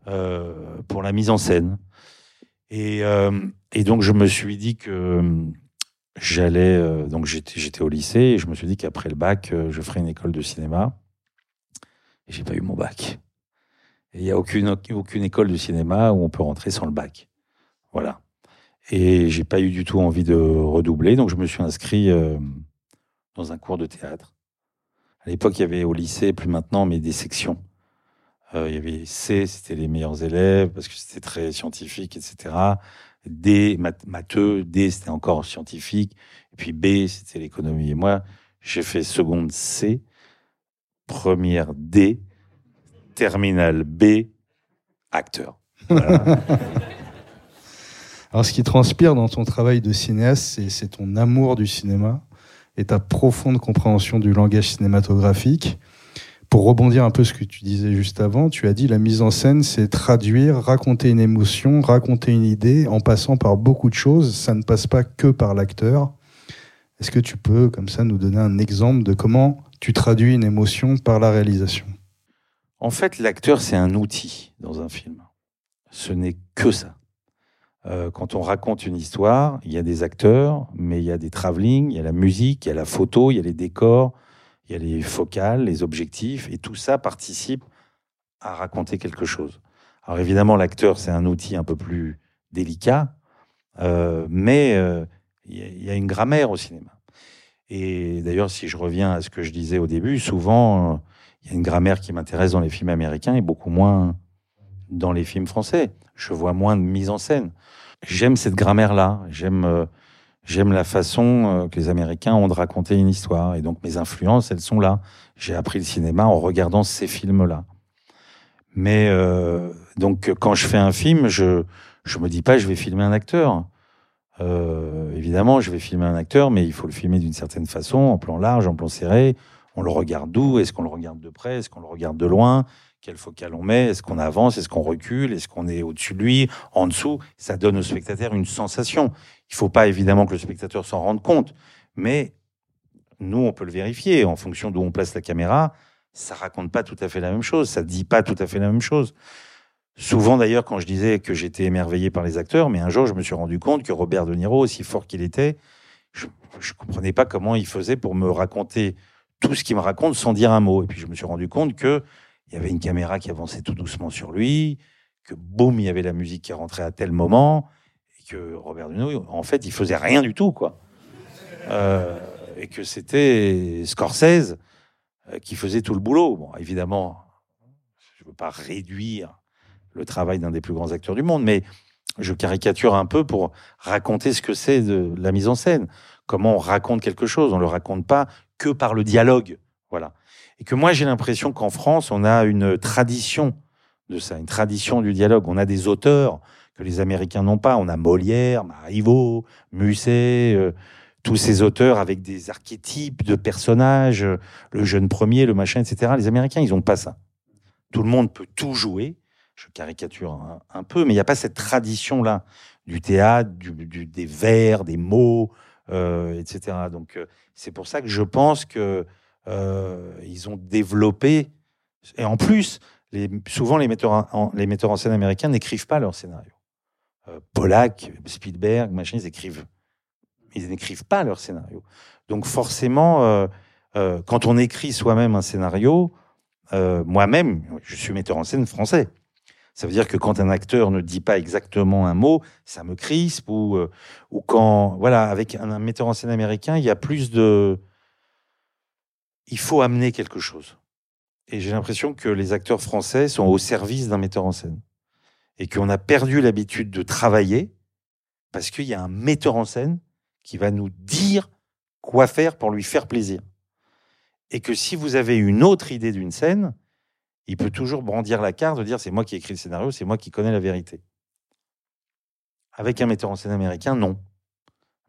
euh, pour la mise en scène. Et, euh, et donc, je me suis dit que euh, j'allais. donc, j'étais au lycée et je me suis dit qu'après le bac, je ferais une école de cinéma. Et j'ai pas eu mon bac. Il n'y a aucune, aucune école de cinéma où on peut rentrer sans le bac. Voilà. Et j'ai pas eu du tout envie de redoubler, donc je me suis inscrit euh, dans un cours de théâtre. À l'époque, il y avait au lycée, plus maintenant, mais des sections. Euh, il y avait C, c'était les meilleurs élèves parce que c'était très scientifique, etc. D, math- matheux, D, c'était encore scientifique. Et puis B, c'était l'économie. Et moi, j'ai fait seconde C, première D, terminale B, acteur. Voilà. (laughs) Alors, ce qui transpire dans ton travail de cinéaste, c'est- ton amour du cinéma et ta profonde compréhension du langage cinématographique. Pour rebondir un peu ce que tu disais juste avant, tu as dit la mise en scène, c'est traduire, raconter une émotion, raconter une idée en passant par beaucoup de choses. Ça ne passe pas que par l'acteur. Est-ce que tu peux, comme ça, nous donner un exemple de comment tu traduis une émotion par la réalisation? En fait, l'acteur, c'est un outil dans un film. Ce n'est que ça. Euh, quand on raconte une histoire, il y a des acteurs, mais il y a des travelling, il y a la musique, il y a la photo, il y a les décors, il y a les focales, les objectifs, et tout ça participe à raconter quelque chose. Alors évidemment, l'acteur, c'est un outil un peu plus délicat, euh, mais euh, il y, a- une grammaire au cinéma. Et d'ailleurs, si je reviens à ce que je disais au début, souvent, il y a une grammaire qui m'intéresse dans les films américains et beaucoup moins dans les films français. Je vois moins de mise en scène. J'aime cette grammaire-là. J'aime euh, j'aime la façon euh, que les Américains ont de raconter une histoire. Et donc mes influences, elles sont là. J'ai appris le cinéma en regardant ces films-là. Mais euh, donc quand je fais un film, je je me dis pas je vais filmer un acteur. Évidemment, je vais filmer un acteur, mais il faut le filmer d'une certaine façon, en plan large, en plan serré. On le regarde d'où? Est-ce qu'on le regarde de près? Est-ce qu'on le regarde de loin? Quelle focale on met Est-ce qu'on avance Est-ce qu'on recule Est-ce qu'on est au-dessus de lui En dessous Ça donne au spectateur une sensation. Il faut pas évidemment que le spectateur s'en rende compte, mais nous, on peut le vérifier en fonction d'où on place la caméra. Ça raconte pas tout à fait la même chose. Ça dit pas tout à fait la même chose. Souvent d'ailleurs, quand je disais que j'étais émerveillé par les acteurs, mais un jour, je me suis rendu compte que Robert De Niro, aussi fort qu'il était, je ne comprenais pas comment il faisait pour me raconter tout ce qu'il me raconte sans dire un mot. Et puis je me suis rendu compte que il y avait une caméra qui avançait tout doucement sur lui, que boum, il y avait la musique qui rentrait à tel moment, et que Robert De Niro, en fait, il faisait rien du tout, quoi. Euh, et que c'était Scorsese euh, qui faisait tout le boulot. Bon, évidemment, je ne veux pas réduire le travail d'un des plus grands acteurs du monde, mais je caricature un peu pour raconter ce que c'est de la mise en scène. Comment on raconte quelque chose. On le raconte pas que par le dialogue. Voilà. Et que moi, j'ai l'impression qu'en France, on a une tradition de ça, une tradition du dialogue. On a des auteurs que les Américains n'ont pas. On a Molière, Marivaux, Musset, euh, tous ces auteurs avec des archétypes de personnages, euh, le jeune premier, le machin, etc. Les Américains, ils n'ont pas ça. Tout le monde peut tout jouer. Je caricature un, peu, mais il n'y a pas cette tradition-là du théâtre, des vers, des mots, euh, etc. Donc, c'est pour ça que je pense que ils ont développé. Et en plus, souvent les metteurs en, les metteurs en scène américains n'écrivent pas leur scénario. Euh, Pollack, Spielberg, machin, ils écrivent, ils n'écrivent pas leur scénario. Donc forcément, euh, euh, quand on écrit soi-même un scénario, moi-même, je suis metteur en scène français. Ça veut dire que quand un acteur ne dit pas exactement un mot, ça me crispe ou quand voilà, avec un, metteur en scène américain, il y a plus de il faut amener quelque chose. Et j'ai l'impression que les acteurs français sont au service d'un metteur en scène et qu'on a perdu l'habitude de travailler parce qu'il y a un metteur en scène qui va nous dire quoi faire pour lui faire plaisir. Et que si vous avez une autre idée d'une scène, il peut toujours brandir la carte de dire c'est moi qui ai écrit le scénario, c'est moi qui connais la vérité. Avec un metteur en scène américain, non.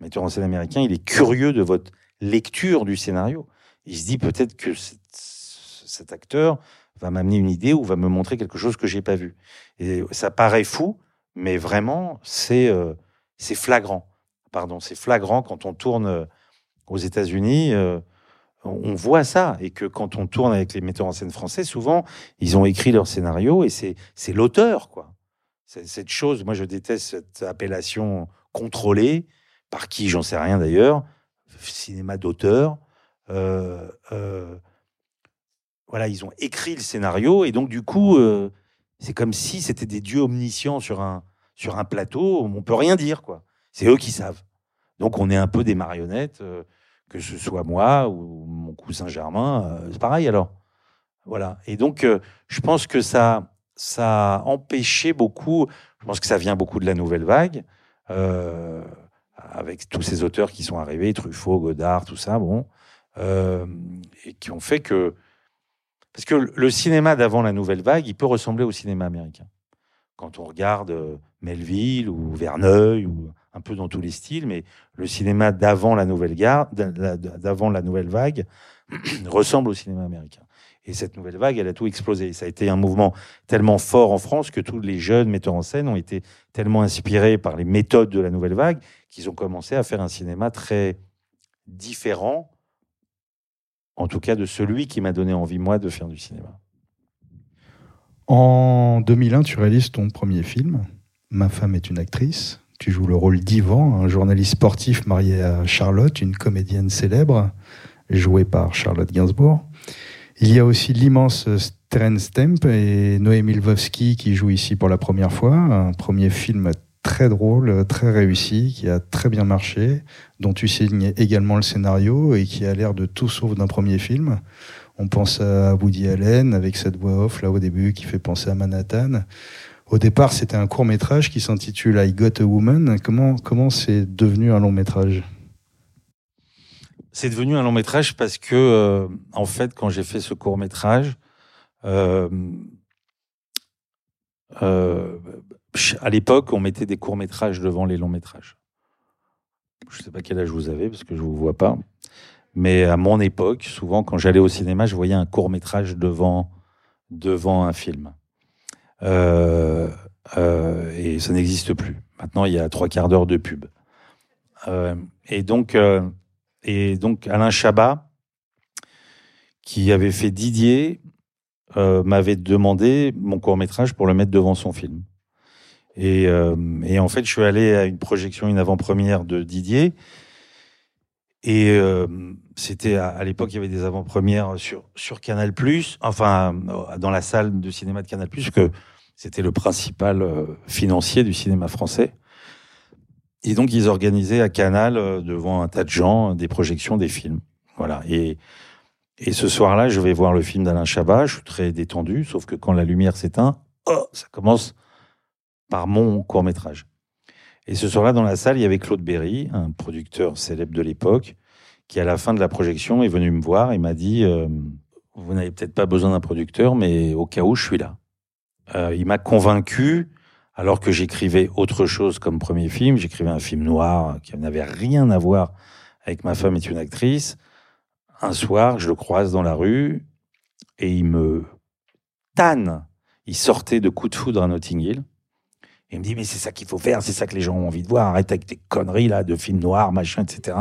Un metteur en scène américain, il est curieux de votre lecture du scénario. Il se dit peut-être que cet acteur va m'amener une idée ou va me montrer quelque chose que j'ai pas vu. Et ça paraît fou, mais vraiment, c'est euh, flagrant. Pardon, c'est flagrant quand on tourne euh, aux États-Unis. Euh, on voit ça et que quand on tourne avec les metteurs en scène français, souvent ils ont écrit leur scénario et c'est l'auteur quoi. Cette chose, moi je déteste cette appellation contrôlée par qui, j'en sais rien d'ailleurs, cinéma d'auteur. Euh, voilà, ils ont écrit le scénario et donc du coup, euh, c'est comme si c'était des dieux omniscients sur un sur un plateau. On peut rien dire quoi. C'est eux qui savent. Donc on est un peu des marionnettes, euh, que ce soit moi ou mon cousin Germain, euh, c'est pareil alors. Voilà. Et donc je pense que ça ça a empêché beaucoup. Je pense que ça vient beaucoup de la nouvelle vague. avec tous ces auteurs qui sont arrivés, Truffaut, Godard, tout ça, bon, et qui ont fait que parce que le cinéma d'avant la nouvelle vague, il peut ressembler au cinéma américain. Quand on regarde euh, Melville ou Verneuil ou un peu dans tous les styles, mais le cinéma d'avant la nouvelle vague (clears throat) ressemble au cinéma américain. Et cette nouvelle vague, elle a tout explosé. Ça a été un mouvement tellement fort en France que tous les jeunes metteurs en scène ont été tellement inspirés par les méthodes de la nouvelle vague qu'ils ont commencé à faire un cinéma très différent en tout cas de celui qui m'a donné envie, moi, de faire du cinéma. En 2001, tu réalises ton premier film, Ma femme est une actrice. Tu joues le rôle d'Ivan, un journaliste sportif marié à Charlotte, une comédienne célèbre, jouée par Charlotte Gainsbourg. Il y a aussi l'immense Terence Stamp et Noémie Lvovsky qui joue ici pour la première fois, un premier film très drôle, très réussi, qui a très bien marché, dont tu signes également le scénario et qui a l'air de tout sauf d'un premier film. On pense à Woody Allen avec cette voix off là au début qui fait penser à Manhattan. Au départ, c'était un court métrage qui s'intitule I Got a Woman. Comment comment c'est devenu un long métrage? C'est devenu un long métrage parce que euh, en fait, quand j'ai fait ce court métrage, euh, euh, à l'époque, on mettait des courts métrages devant les longs métrages. Je ne sais pas quel âge vous avez parce que je ne vous vois pas. Mais à mon époque, souvent quand j'allais au cinéma, je voyais un court métrage devant, un film. Euh, euh, et ça n'existe plus. Maintenant, il y a trois quarts d'heure de pub. Euh, et donc, et donc Alain Chabat, qui avait fait Didier, m'avait demandé mon court métrage pour le mettre devant son film. Et, euh, et, en fait, je suis allé à une projection, une avant-première de Didier. Et euh, c'était à, l'époque, il y avait des avant-premières sur, sur Canal+, enfin, euh, dans la salle de cinéma de Canal+, que c'était le principal financier du cinéma français. Et donc, ils organisaient à Canal, devant un tas de gens, des projections des films. Voilà. Et, et ce soir-là, je vais voir le film d'Alain Chabat. Je suis très détendu, sauf que quand la lumière s'éteint, oh, ça commence par mon court métrage. Et ce soir-là, dans la salle, il y avait Claude Berry, un producteur célèbre de l'époque, qui, à la fin de la projection, est venu me voir et m'a dit euh, Vous n'avez peut-être pas besoin d'un producteur, mais au cas où, je suis là. Euh, il m'a convaincu, alors que j'écrivais autre chose comme premier film. J'écrivais un film noir qui n'avait rien à voir avec Ma femme est une actrice. Un soir, je le croise dans la rue et il me tanne. Il sortait de coup de foudre à Notting Hill. Il me dit, mais c'est ça qu'il faut faire, c'est ça que les gens ont envie de voir. Arrête avec tes conneries là de films noirs, machin, etc.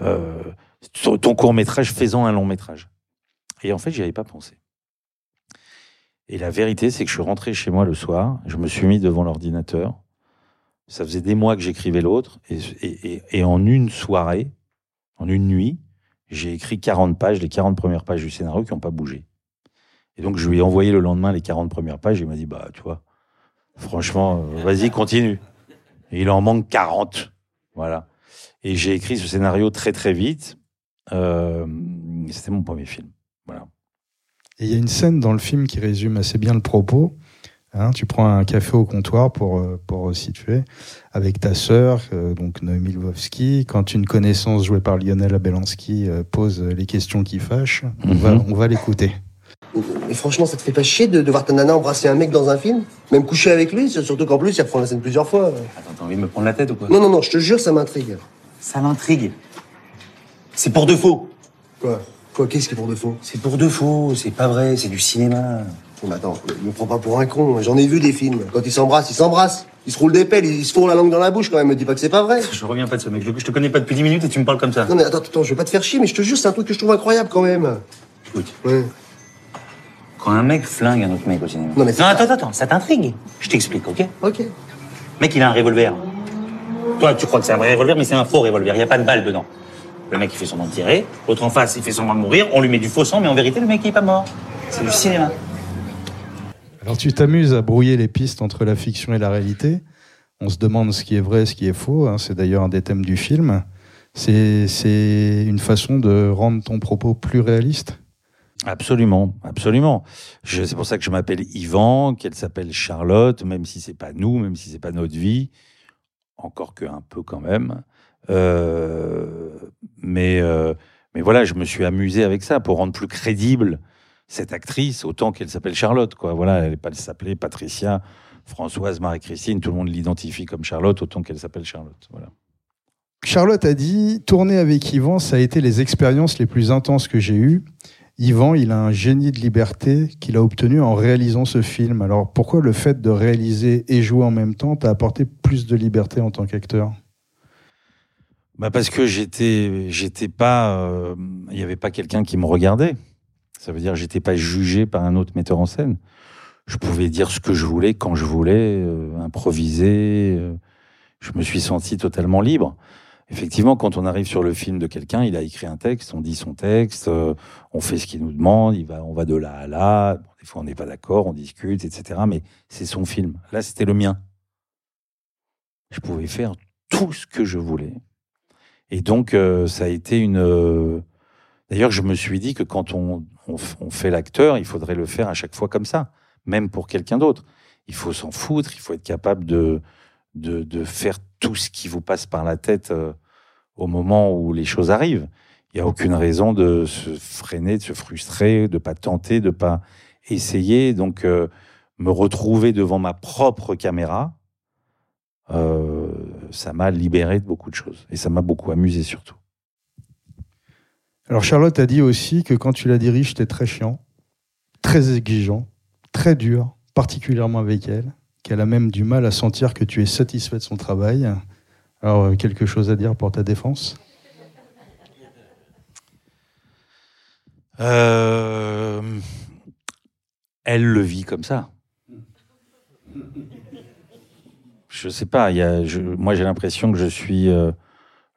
Euh, ton court métrage, faisant un long métrage. Et en fait, j'y avais pas pensé. Et la vérité, c'est que je suis rentré chez moi le soir, je me suis mis devant l'ordinateur. Ça faisait des mois que j'écrivais l'autre, et, en une soirée, en une nuit, j'ai écrit 40 pages, les 40 premières pages du scénario qui n'ont pas bougé. Et donc, je lui ai envoyé le lendemain les 40 premières pages, et il m'a dit, bah, tu vois, franchement, euh, vas-y, continue. Et il en manque 40. Voilà. Et j'ai écrit ce scénario très, très vite. Euh, C'était mon premier film. Voilà. Et il y a une scène dans le film qui résume assez bien le propos. Hein, tu prends un café au comptoir pour, euh, pour situer avec ta sœur, euh, donc Noémie Lvovsky. Quand une connaissance jouée par Lionel Abelansky euh, pose les questions qui fâchent, on va, Mhm. on va l'écouter. Mais franchement, ça te fait pas chier de, de voir ta nana embrasser un mec dans un film? Même coucher avec lui Surtout qu'en plus, il reprend la scène plusieurs fois. Attends, t'as envie de me prendre la tête ou quoi? Non, non, non, je te jure, ça m'intrigue. Ça l'intrigue. C'est pour de faux. Quoi? Quoi? Qu'est-ce qui est pour de faux? C'est pour de faux, c'est pas vrai, c'est du cinéma. Non, mais attends, me prends pas pour un con. J'en ai vu des films. Quand ils s'embrassent, ils s'embrassent. Ils se roulent des pelles, ils se font la langue dans la bouche quand même. Me dis pas que c'est pas vrai. Je reviens pas de ce mec, je, je te connais pas depuis 10 minutes et tu me parles comme ça. Non, mais attends, attends, je vais pas te faire chier, mais je te jure, c'est un truc que je trouve incroyable quand même. Écoute, Ouais. Quand un mec flingue un autre mec au cinéma. Non, mais c'est non pas- attends, attends, ça t'intrigue. Je t'explique, ok Ok. Mec, il a un revolver. Toi, tu crois que c'est un vrai revolver, mais c'est un faux revolver, il y a pas de balle dedans. Le mec, il fait semblant de tirer, l'autre en face, il fait semblant de mourir, on lui met du faux sang, mais en vérité, le mec, il est pas mort. C'est du cinéma. Alors tu t'amuses à brouiller les pistes entre la fiction et la réalité. On se demande ce qui est vrai, ce qui est faux. hein. C'est d'ailleurs un des thèmes du film. C'est c'est une façon de rendre ton propos plus réaliste? Absolument, absolument. C'est pour ça que je m'appelle Yvan, qu'elle s'appelle Charlotte, même si c'est pas nous, même si c'est pas notre vie, encore que un peu quand même. Euh, mais euh, mais voilà, je me suis amusé avec ça pour rendre plus crédible cette actrice, autant qu'elle s'appelle Charlotte. Voilà, elle n'est pas s'appeler Patricia, Françoise, Marie-Christine, tout le monde l'identifie comme Charlotte, autant qu'elle s'appelle Charlotte. Voilà. Charlotte a dit tourner avec Yvan, ça a été les expériences les plus intenses que j'ai eues. Yvan, il a un génie de liberté qu'il a obtenu en réalisant ce film. Alors pourquoi le fait de réaliser et jouer en même temps t'a apporté plus de liberté en tant qu'acteur? Bah parce que j'étais, j'étais pas, euh, il y avait pas quelqu'un qui me regardait. Ça veut dire j'étais pas jugé par un autre metteur en scène. Je pouvais dire ce que je voulais quand je voulais, euh, improviser. euh, je me suis senti totalement libre. Effectivement, quand on arrive sur le film de quelqu'un, il a écrit un texte, on dit son texte, euh, on fait ce qu'il nous demande, on va de là à là. Des fois, on n'est pas d'accord, on discute, etc. Mais c'est son film. Là, c'était le mien. Je pouvais faire tout ce que je voulais. Et donc, euh, ça a été une. euh, D'ailleurs, je me suis dit que quand on, on fait l'acteur, il faudrait le faire à chaque fois comme ça, même pour quelqu'un d'autre. Il faut s'en foutre, il faut être capable de, de, de faire tout ce qui vous passe par la tête euh, au moment où les choses arrivent. Il n'y a aucune raison de se freiner, de se frustrer, de pas tenter, de pas essayer. Donc, euh, me retrouver devant ma propre caméra, euh, ça m'a libéré de beaucoup de choses. Et ça m'a beaucoup amusé surtout. Alors Charlotte a dit aussi que quand tu la diriges, t'es très chiant, très exigeant, très dur, particulièrement avec elle, qu'elle a même du mal à sentir que tu es satisfait de son travail. Alors euh, quelque chose à dire pour ta défense? Euh, elle le vit comme ça. Je sais pas. Moi, j'ai l'impression que je suis euh,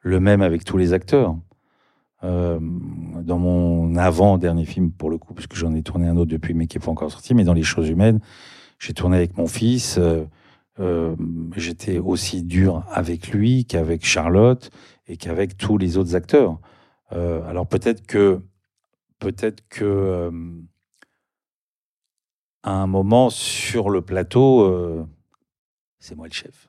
le même avec tous les acteurs. Dans mon avant-dernier film, pour le coup, parce j'en ai tourné un autre depuis, mais qui n'est pas encore sorti, mais dans Les choses humaines, j'ai tourné avec mon fils. euh, euh, J'étais aussi dur avec lui qu'avec Charlotte et qu'avec tous les autres acteurs. Euh, alors peut-être que peut-être que euh, à un moment sur le plateau, c'est moi le chef.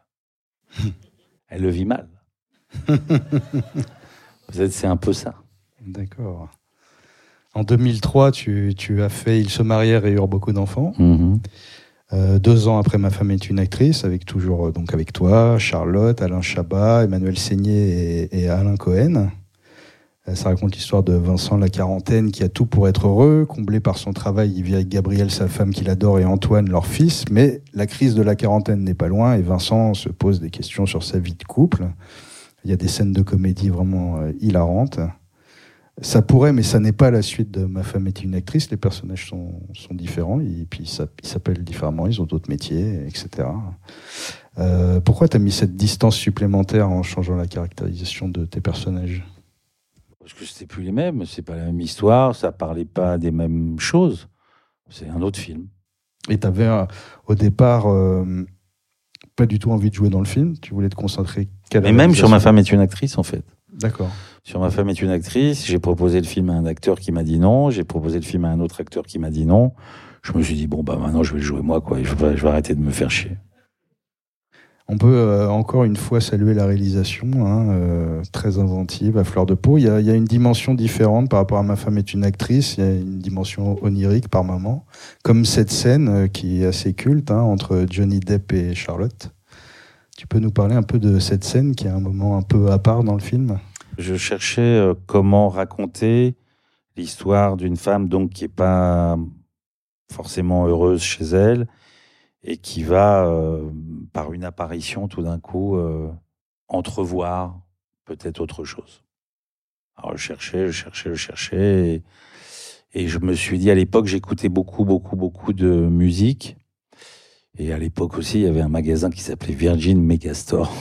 (laughs) elle le vit mal. (laughs) Peut-être c'est un peu ça. D'accord. En 2003, tu, tu, as fait Ils se marièrent et eurent beaucoup d'enfants. Mhm. Euh, deux ans après Ma femme est une actrice, avec toujours euh, donc avec toi, Charlotte, Alain Chabat, Emmanuel Seigné et, Alain Cohen. Euh, ça raconte l'histoire de Vincent la quarantaine qui a tout pour être heureux, comblé par son travail, il vit avec Gabriel, sa femme qu'il adore, et Antoine, leur fils. Mais la crise de la quarantaine n'est pas loin et Vincent se pose des questions sur sa vie de couple. Il y a des scènes de comédie vraiment euh, hilarantes. Ça pourrait, mais ça n'est pas la suite de Ma femme est une actrice. Les personnages sont, sont différents, et puis ça- ils s'appellent différemment, ils ont d'autres métiers, etc. Euh, pourquoi tu as mis cette distance supplémentaire en changeant la caractérisation de tes personnages? Parce que c'était plus les mêmes, c'est pas la même histoire, ça parlait pas des mêmes choses. C'est un autre film. Et tu avais au départ euh, pas du tout envie de jouer dans le film, tu voulais te concentrer Mais même sur. Ma femme est une actrice, en fait. D'accord. Sur Ma femme est une actrice, j'ai proposé le film à un acteur qui m'a dit non, j'ai proposé le film à un autre acteur qui m'a dit non. Je me suis dit, bon, bah maintenant je vais le jouer moi, quoi. Je vais, arrêter de me faire chier. On peut euh, encore une fois saluer la réalisation, hein, euh, très inventive, à fleur de peau. Il y, a, il y a une dimension différente par rapport à Ma femme est une actrice, il y a une dimension onirique par moment, comme cette scène euh, qui est assez culte hein, entre Johnny Depp et Charlotte. Tu peux nous parler un peu de cette scène qui est un moment un peu à part dans le film? Je cherchais euh, comment raconter l'histoire d'une femme donc qui est pas forcément heureuse chez elle et qui va euh, par une apparition tout d'un coup euh, entrevoir peut-être autre chose. Alors je cherchais, je cherchais, je cherchais et je me suis dit à l'époque j'écoutais beaucoup beaucoup beaucoup de musique et à l'époque aussi il y avait un magasin qui s'appelait Virgin Megastore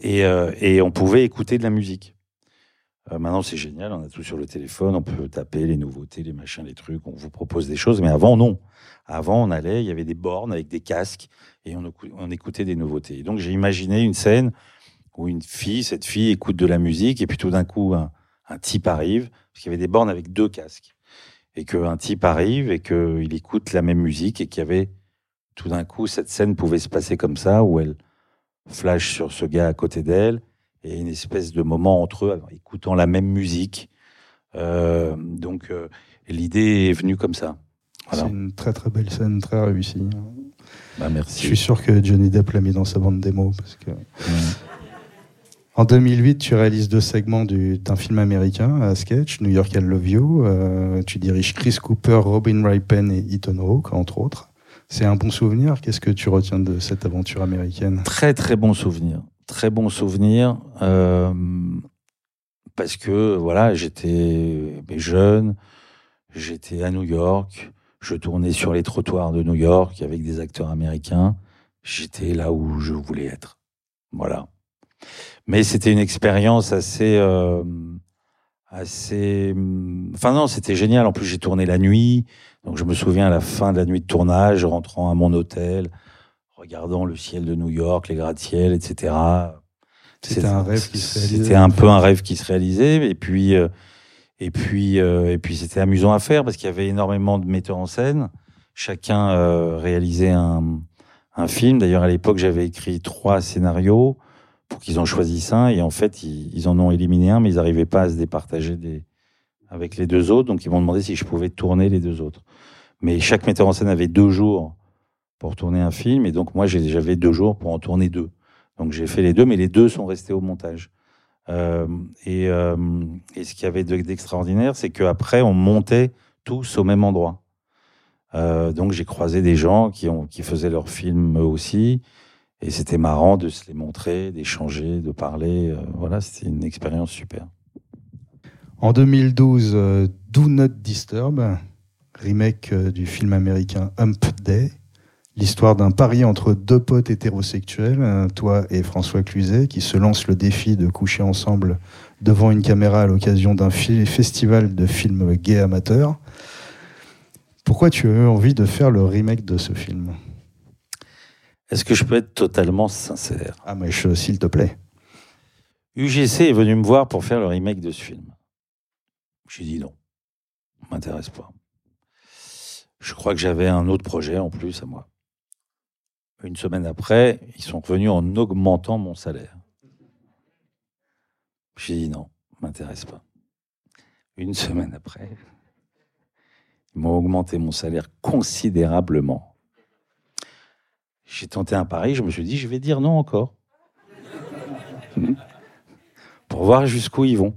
et, euh, et on pouvait écouter de la musique. Euh, maintenant, c'est génial, on a tout sur le téléphone, on peut taper les nouveautés, les machins, les trucs, on vous propose des choses. Mais avant, non. Avant, on allait, il y avait des bornes avec des casques et on, écou- on écoutait des nouveautés. Donc, j'ai imaginé une scène où une fille, cette fille écoute de la musique et puis tout d'un coup, un, un type arrive, parce qu'il y avait des bornes avec deux casques. Et qu'un type arrive et qu'il écoute la même musique et qu'il y avait tout d'un coup, cette scène pouvait se passer comme ça, où elle flash sur ce gars à côté d'elle et une espèce de moment entre eux, écoutant la même musique. Euh, donc, euh, l'idée est venue comme ça. Voilà. C'est une très très belle scène, très réussie. Bah, merci. Je suis sûr que Johnny Depp l'a mis dans sa bande démo. Parce que... En 2008, tu réalises deux segments du- d'un film américain à sketch, New York I Love You. Euh, tu diriges Chris Cooper, Robin Ripen et Ethan Hawke, entre autres. C'est un bon souvenir. Qu'est-ce que tu retiens de cette aventure américaine? Très très bon souvenir. Très bon souvenir. euh, parce que voilà, j'étais jeune, j'étais à New York, je tournais sur les trottoirs de New York avec des acteurs américains. J'étais là où je voulais être. Voilà. Mais c'était une expérience assez, euh, assez. hum, Enfin non, c'était génial. En plus, j'ai tourné la nuit, donc je me souviens à la fin de la nuit de tournage, rentrant à mon hôtel, regardant le ciel de New York, les gratte-ciel, etc. C'était un rêve qui se réalisait. C'était un peu un rêve qui se réalisait, et puis euh, et puis euh, et puis c'était amusant à faire parce qu'il y avait énormément de metteurs en scène. Chacun euh, réalisait un un film. D'ailleurs, à l'époque, j'avais écrit trois scénarios pour qu'ils en choisissent un, et en fait, ils, ils en ont éliminé un, mais ils n'arrivaient pas à se départager des avec les deux autres, donc ils m'ont demandé si je pouvais tourner les deux autres. Mais chaque metteur en scène avait deux jours pour tourner un film, et donc moi j'avais deux jours pour en tourner deux. Donc j'ai fait les deux, mais les deux sont restés au montage. Euh, et, euh, et ce qu'il y avait de- d'extraordinaire, c'est qu'après on montait tous au même endroit. Euh, donc j'ai croisé des gens qui, qui faisaient leurs films eux aussi, et c'était marrant de se les montrer, d'échanger, de parler. voilà, c'était une expérience super. En 2012, euh, Do Not Disturb, remake euh, du film américain Hump Day. L'histoire d'un pari entre deux potes hétérosexuels, toi et François Cluzet, qui se lancent le défi de coucher ensemble devant une caméra à l'occasion d'un festival de films gays amateurs. Pourquoi tu as eu envie de faire le remake de ce film? Est-ce que je peux être totalement sincère? Ah, mais je- s'il te plaît. UGC est venu me voir pour faire le remake de ce film. J'ai dit non, m'intéresse pas. Je crois que j'avais un autre projet en plus à moi. Une semaine après, ils sont revenus en augmentant mon salaire. J'ai dit non, m'intéresse pas. Une semaine après, ils m'ont augmenté mon salaire considérablement. J'ai tenté un pari, je me suis dit, je vais dire non encore. Pour voir jusqu'où ils vont.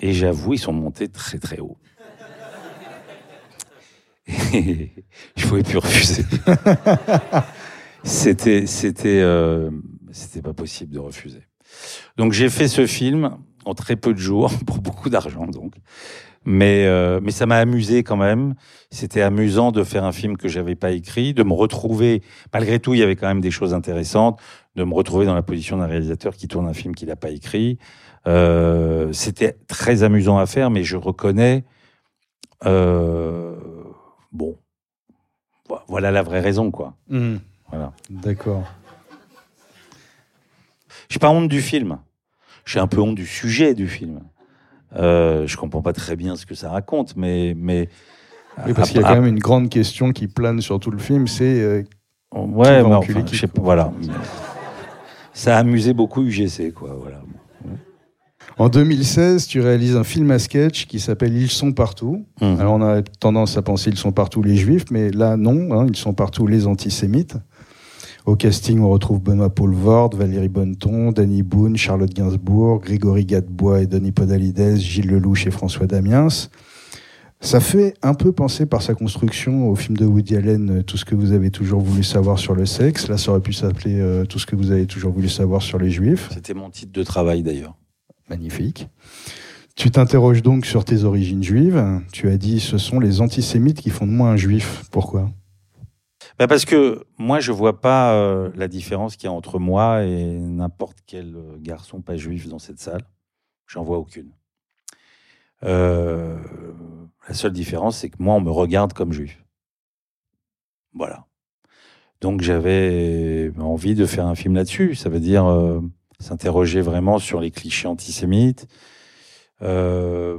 Et j'avoue, ils sont montés très très haut. Et je pouvais plus refuser. (laughs) c'était, c'était, euh, c'était pas possible de refuser. Donc j'ai fait ce film en très peu de jours (laughs) pour beaucoup d'argent donc. Mais euh, mais ça m'a amusé quand même. C'était amusant de faire un film que j'avais pas écrit, de me retrouver malgré tout, il y avait quand même des choses intéressantes, de me retrouver dans la position d'un réalisateur qui tourne un film qu'il n'a pas écrit. Euh, c'était très amusant à faire, mais je reconnais euh, bon voilà la vraie raison quoi. Mmh. Voilà. D'accord. Je suis pas honte du film. J'ai un peu honte du sujet du film. Euh, je comprends pas très bien ce que ça raconte, mais mais oui, parce qu'il y a quand même une grande question qui plane sur tout le film, c'est euh, ouais, mais enfin, je sais pas, voilà. Ça a amusé beaucoup UGC, quoi, voilà. En 2016, tu réalises un film à sketch qui s'appelle Ils sont partout. Mmh. Alors on a tendance à penser ils sont partout les juifs, mais là non, hein, ils sont partout les antisémites. Au casting, on retrouve Benoît Poulvord, Valérie Bonneton, Danny Boone, Charlotte Gainsbourg, Grégory Gadebois et Denis Podalides, Gilles Lelouch et François Damiens. Ça fait un peu penser par sa construction au film de Woody Allen, Tout ce que vous avez toujours voulu savoir sur le sexe. Là, ça aurait pu s'appeler euh, Tout ce que vous avez toujours voulu savoir sur les juifs. C'était mon titre de travail d'ailleurs. Magnifique. Tu t'interroges donc sur tes origines juives. Tu as dit ce sont les antisémites qui font de moi un juif. Pourquoi? Bah Parce que moi, je vois pas euh, la différence qu'il y a entre moi et n'importe quel euh, garçon pas juif dans cette salle. J'en vois aucune. Euh, la seule différence, c'est que moi, on me regarde comme juif. Voilà. Donc j'avais envie de faire un film là-dessus. Ça veut dire euh, s'interroger vraiment sur les clichés antisémites. Euh,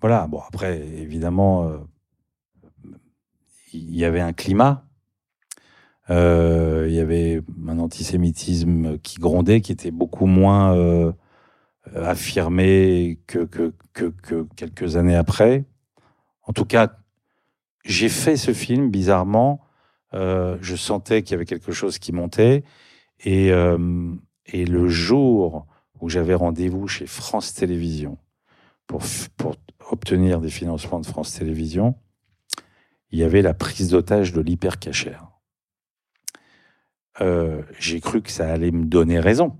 voilà. Bon, après, évidemment, euh, il y avait un climat. Euh, il y avait un antisémitisme qui grondait, qui était beaucoup moins affirmé que, que, que, que, quelques années après. En tout cas, j'ai fait ce film, bizarrement. Je sentais qu'il y avait quelque chose qui montait. Et, et le jour où j'avais rendez-vous chez France Télévisions pour, obtenir des financements de France Télévisions, il y avait la prise d'otage de l'hypercachère. Euh, j'ai cru que ça allait me donner raison.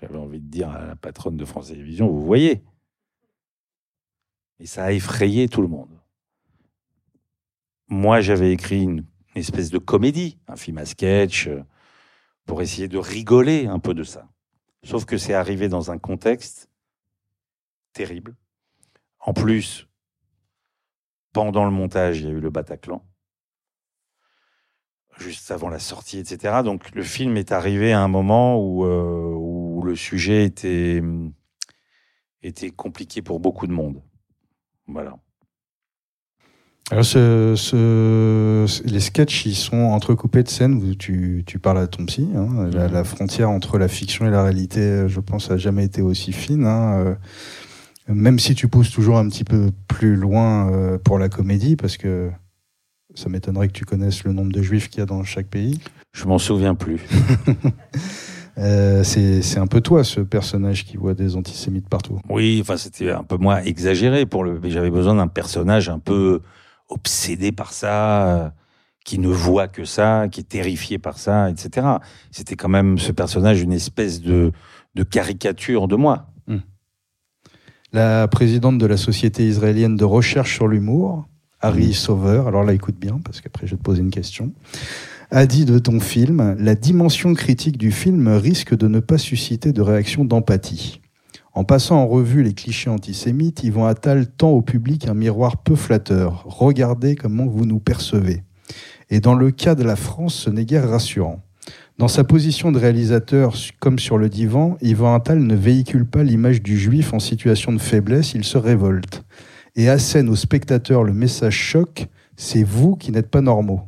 J'avais envie de dire à la patronne de France Télévisions, vous voyez. Et ça a effrayé tout le monde. Moi, j'avais écrit une, une espèce de comédie, un film à sketch, euh, pour essayer de rigoler un peu de ça. Sauf que c'est arrivé dans un contexte terrible. En plus, pendant le montage, il y a eu le Bataclan, juste avant la sortie, etc. Donc le film est arrivé à un moment où, euh, où le sujet était, était compliqué pour beaucoup de monde. Voilà. Alors, ce, ce, les sketchs, ils sont entrecoupés de scènes où tu, tu parles à ton psy. Hein. La, la, frontière entre la fiction et la réalité, je pense, a jamais été aussi fine. Hein. Même si tu pousses toujours un petit peu plus loin euh, pour la comédie, parce que ça m'étonnerait que tu connaisses le nombre de juifs qu'il y a dans chaque pays. Je m'en souviens plus. (laughs) euh, c'est un peu toi, ce personnage qui voit des antisémites partout. Oui, enfin, c'était un peu moins exagéré pour le. J'avais besoin d'un personnage un peu obsédé par ça, euh, qui ne voit que ça, qui est terrifié par ça, etc. C'était quand même ce personnage une espèce de, de caricature de moi. Hum. La présidente de la Société israélienne de recherche sur l'humour, Harry Sauver, alors là écoute bien, parce qu'après je vais te poser une question, a dit de ton film, la dimension critique du film risque de ne pas susciter de réaction d'empathie. En passant en revue les clichés antisémites, Yvan Attal tend au public un miroir peu flatteur. Regardez comment vous nous percevez. Et dans le cas de la France, ce n'est guère rassurant. Dans sa position de réalisateur, comme sur le divan, Yvan Attal ne véhicule pas l'image du juif en situation de faiblesse, il se révolte. Et assène aux spectateurs le message choc, c'est vous qui n'êtes pas normaux.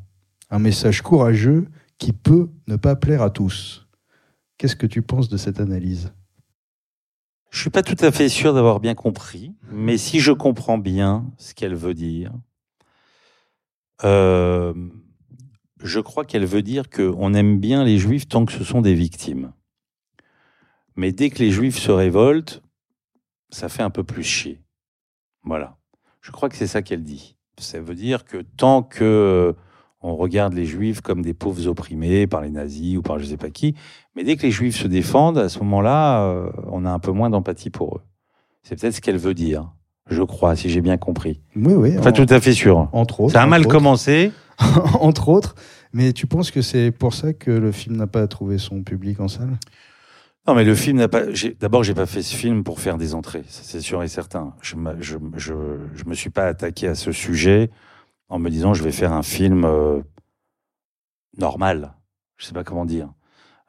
Un message courageux qui peut ne pas plaire à tous. Qu'est-ce que tu penses de cette analyse? Je suis pas tout à fait sûr d'avoir bien compris, mais si je comprends bien ce qu'elle veut dire, euh, je crois qu'elle veut dire qu'on aime bien les juifs tant que ce sont des victimes. Mais dès que les juifs se révoltent, ça fait un peu plus chier. Voilà. Je crois que c'est ça qu'elle dit. Ça veut dire que tant que euh, on regarde les juifs comme des pauvres opprimés par les nazis ou par je sais pas qui, mais dès que les juifs se défendent, à ce moment-là, euh, on a un peu moins d'empathie pour eux. C'est peut-être ce qu'elle veut dire, je crois, si j'ai bien compris. Oui, oui. Pas en- tout à fait sûr. Entre autres. Ça a mal autres. commencé. (laughs) entre autres. Mais tu penses que c'est pour ça que le film n'a pas trouvé son public en salle? Non, mais le film n'a pas. D'abord, j'ai pas fait ce film pour faire des entrées, c'est sûr et certain. Je, m'a- je, je, je me suis pas attaqué à ce sujet en me disant je vais faire un film euh, normal. Je sais pas comment dire.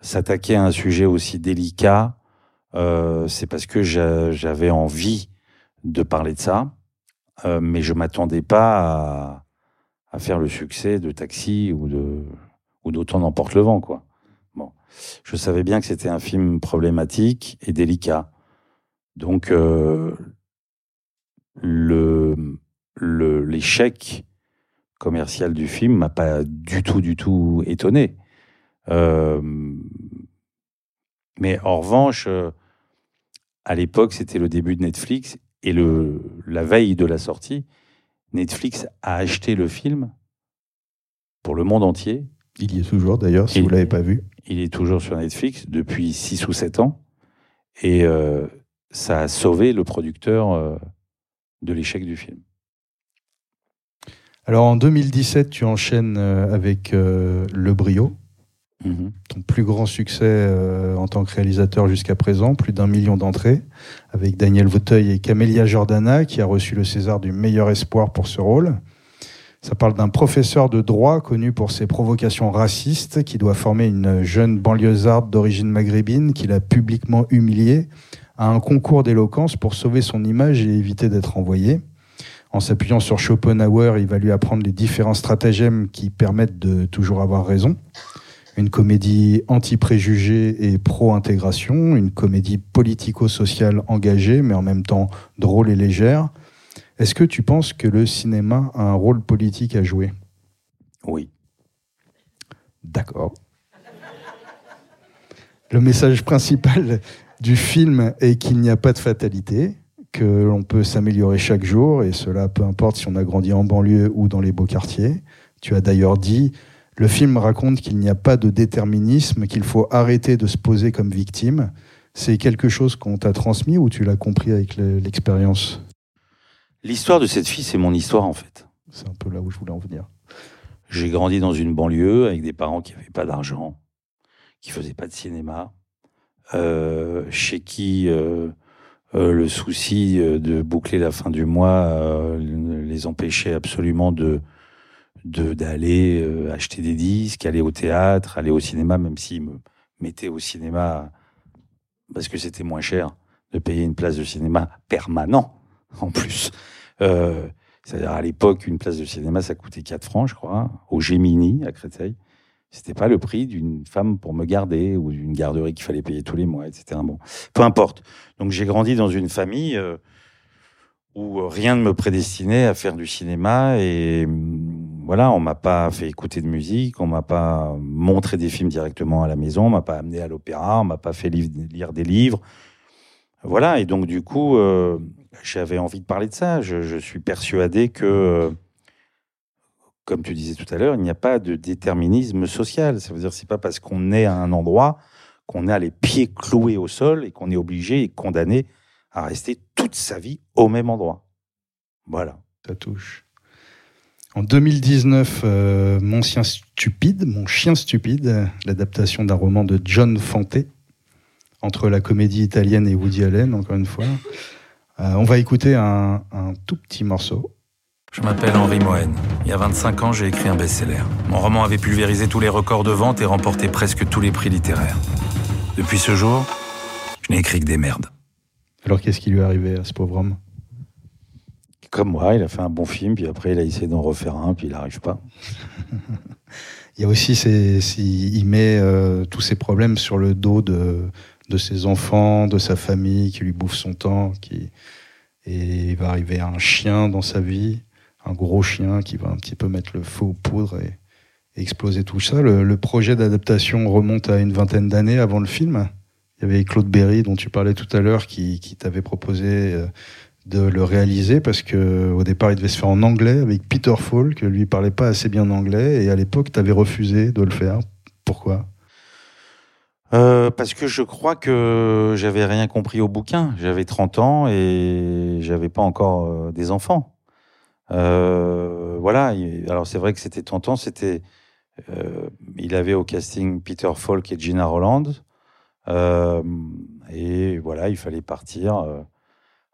S'attaquer à un sujet aussi délicat, euh, c'est parce que j'a- j'avais envie de parler de ça, euh, mais je m'attendais pas à, faire le succès de Taxi ou de ou d'autant n'emporte le vent, quoi. Bon, je savais bien que c'était un film problématique et délicat. Donc, euh, l'échec commercial du film m'a pas du tout, du tout étonné. Euh, mais en revanche, euh, à l'époque, c'était le début de Netflix et le, la veille de la sortie, Netflix a acheté le film pour le monde entier. Il y est toujours d'ailleurs, si Il- vous l'avez pas vu. Il est toujours sur Netflix depuis 6 ou 7 ans. Et euh, ça a sauvé le producteur euh, de l'échec du film. Alors en 2017, tu enchaînes avec euh, Le Brio, Mhm. ton plus grand succès euh, en tant que réalisateur jusqu'à présent, plus d'un million d'entrées, avec Daniel Vauteuil et Camélia Jordana, qui a reçu le César du meilleur espoir pour ce rôle. Ça parle d'un professeur de droit connu pour ses provocations racistes, qui doit former une jeune banlieusarde d'origine maghrébine qu'il a publiquement humiliée à un concours d'éloquence pour sauver son image et éviter d'être envoyé. En s'appuyant sur Schopenhauer, il va lui apprendre les différents stratagèmes qui permettent de toujours avoir raison. Une comédie anti-préjugés et pro-intégration, une comédie politico-sociale engagée, mais en même temps drôle et légère. Est-ce que tu penses que le cinéma a un rôle politique à jouer? Oui. D'accord. Le message principal du film est qu'il n'y a pas de fatalité, que l'on peut s'améliorer chaque jour, et cela peu importe si on a grandi en banlieue ou dans les beaux quartiers. Tu as d'ailleurs dit, le film raconte qu'il n'y a pas de déterminisme, qu'il faut arrêter de se poser comme victime. C'est quelque chose qu'on t'a transmis ou tu l'as compris avec le- l'expérience? L'histoire de cette fille, c'est mon histoire en fait. C'est un peu là où je voulais en venir. J'ai grandi dans une banlieue avec des parents qui n'avaient pas d'argent, qui faisaient pas de cinéma, euh, chez qui euh, euh, le souci de boucler la fin du mois les empêchait absolument de de- d'aller euh, acheter des disques, aller au théâtre, aller au cinéma, même s'ils me mettaient au cinéma parce que c'était moins cher de payer une place de cinéma permanent (laughs) en plus. Euh, c'est-à-dire à l'époque, une place de cinéma, ça coûtait 4 francs, je crois, au Gémini à Créteil. C'était pas le prix d'une femme pour me garder ou d'une garderie qu'il fallait payer tous les mois, etc. Bon, peu importe. Donc j'ai grandi dans une famille euh, où rien ne me prédestinait à faire du cinéma et hum, voilà, on m'a pas fait écouter de musique, on m'a pas montré des films directement à la maison, on m'a pas amené à l'opéra, on m'a pas fait lire des livres. Voilà, et donc du coup, euh, j'avais envie de parler de ça. Je, suis persuadé que, comme tu disais tout à l'heure, il n'y a pas de déterminisme social. Ça veut dire c'est pas parce qu'on est à un endroit qu'on a les pieds cloués au sol et qu'on est obligé et condamné à rester toute sa vie au même endroit. Voilà. Ça touche. En 2019, euh, Mon chien stupide, Mon chien stupide, l'adaptation d'un roman de John Fante, entre la comédie italienne et Woody Allen, encore une fois. Euh, on va écouter un, un tout petit morceau. Je m'appelle Henri Mohen. Il y a 25 ans, j'ai écrit un best-seller. Mon roman avait pulvérisé tous les records de vente et remporté presque tous les prix littéraires. Depuis ce jour, je n'ai écrit que des merdes. Alors qu'est-ce qui lui est arrivé à ce pauvre homme? Comme moi, il a fait un bon film, puis après il a essayé d'en refaire un, puis il n'arrive pas. (laughs) il y a aussi, ces, il met euh, tous ses problèmes sur le dos de, de ses enfants, de sa famille, qui lui bouffe son temps, qui et il va arriver un chien dans sa vie, un gros chien qui va un petit peu mettre le feu aux poudres et, exploser tout ça. Le, projet d'adaptation remonte à une vingtaine d'années avant le film. Il y avait Claude Berry, dont tu parlais tout à l'heure, qui, qui t'avait proposé euh, de le réaliser parce que au départ il devait se faire en anglais avec Peter Falk, que lui parlait pas assez bien anglais et à l'époque tu avais refusé de le faire. Pourquoi? Euh, parce que je crois que j'avais rien compris au bouquin. J'avais 30 ans et j'avais pas encore euh, des enfants. Euh, voilà. Alors c'est vrai que c'était tentant. C'était, il avait au casting Peter Falk et Gina Roland. Et voilà, il fallait partir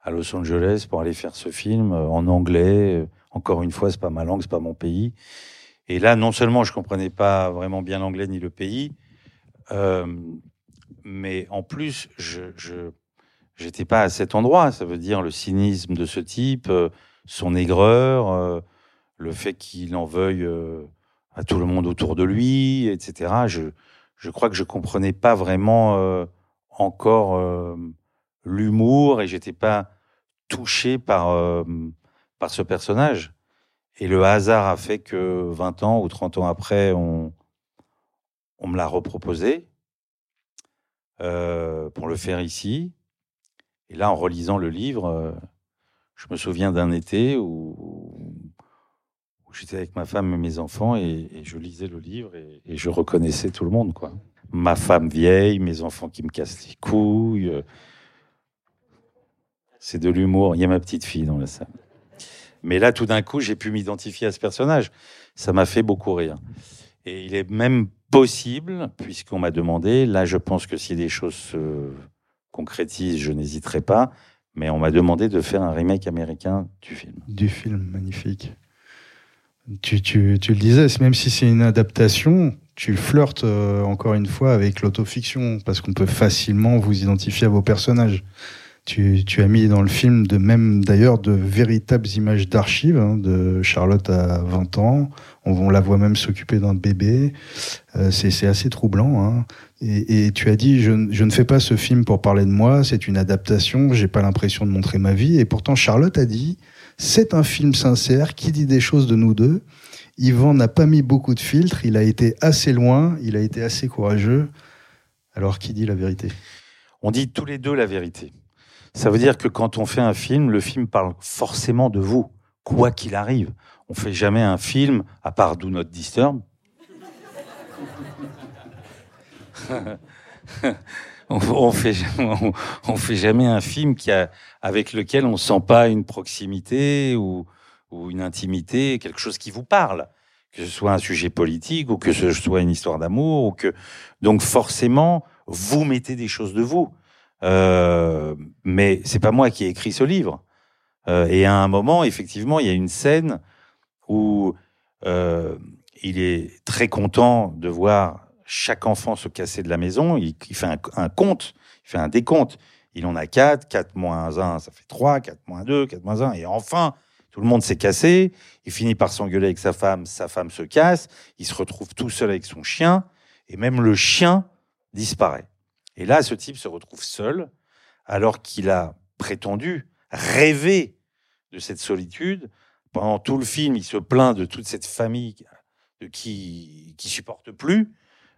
à Los Angeles pour aller faire ce film en anglais. Encore une fois, c'est pas ma langue, c'est pas mon pays. Et là, non seulement je comprenais pas vraiment bien l'anglais ni le pays, euh, mais en plus, je, je j'étais pas à cet endroit. Ça veut dire le cynisme de ce type, euh, son aigreur, euh, le fait qu'il en veuille à tout le monde autour de lui, etc. Je, je crois que je comprenais pas vraiment encore l'humour et j'étais pas touché par, par ce personnage. Et le hasard a fait que 20 ans ou 30 ans après, on, on me l'a reproposé euh, pour le faire ici. Et là, en relisant le livre, euh, je me souviens d'un été où, j'étais avec ma femme et mes enfants et, je lisais le livre et, je reconnaissais tout le monde. quoi. Ma femme vieille, mes enfants qui me cassent les couilles. Euh, c'est de l'humour. Il y a ma petite fille dans la salle. Mais là, tout d'un coup, j'ai pu m'identifier à ce personnage. Ça m'a fait beaucoup rire. Et il est même possible, puisqu'on m'a demandé, là je pense que si des choses se concrétisent, je n'hésiterai pas, mais on m'a demandé de faire un remake américain du film. Du film, magnifique. Tu, tu, tu le disais, même si c'est une adaptation, tu flirtes euh, encore une fois avec l'autofiction, parce qu'on peut facilement vous identifier à vos personnages. Tu, tu, as mis dans le film de même d'ailleurs de véritables images d'archives hein, de Charlotte à 20 ans. On, la voit même s'occuper d'un bébé. Euh, c'est assez troublant. Hein. Et, et, tu as dit je, je, ne fais pas ce film pour parler de moi. C'est une adaptation. J'ai pas l'impression de montrer ma vie. Et pourtant Charlotte a dit c'est un film sincère qui dit des choses de nous deux. Yvan n'a pas mis beaucoup de filtres. Il a été assez loin. Il a été assez courageux. Alors qui dit la vérité? On dit tous les deux la vérité. Ça veut dire que quand on fait un film, le film parle forcément de vous, quoi qu'il arrive. On fait jamais un film, à part Do Not Disturb. (laughs) on, fait, jamais un film qui a, avec lequel on sent pas une proximité ou, ou une intimité, quelque chose qui vous parle que ce soit un sujet politique ou que ce soit une histoire d'amour ou que donc forcément vous mettez des choses de vous euh, mais c'est pas moi qui ai écrit ce livre. Euh, et à un moment, effectivement, il y a une scène où euh, il est très content de voir chaque enfant se casser de la maison. Il, fait un, un, compte, il fait un décompte. Il en a 4, 4 moins 1, ça fait 3, 4 moins 2, 4 moins 1. Et enfin, tout le monde s'est cassé. Il finit par s'engueuler avec sa femme. Sa femme se casse. Il se retrouve tout seul avec son chien. Et même le chien disparaît. Et là, ce type se retrouve seul, alors qu'il a prétendu rêver de cette solitude. Pendant tout le film, il se plaint de toute cette famille de qui qui supporte plus.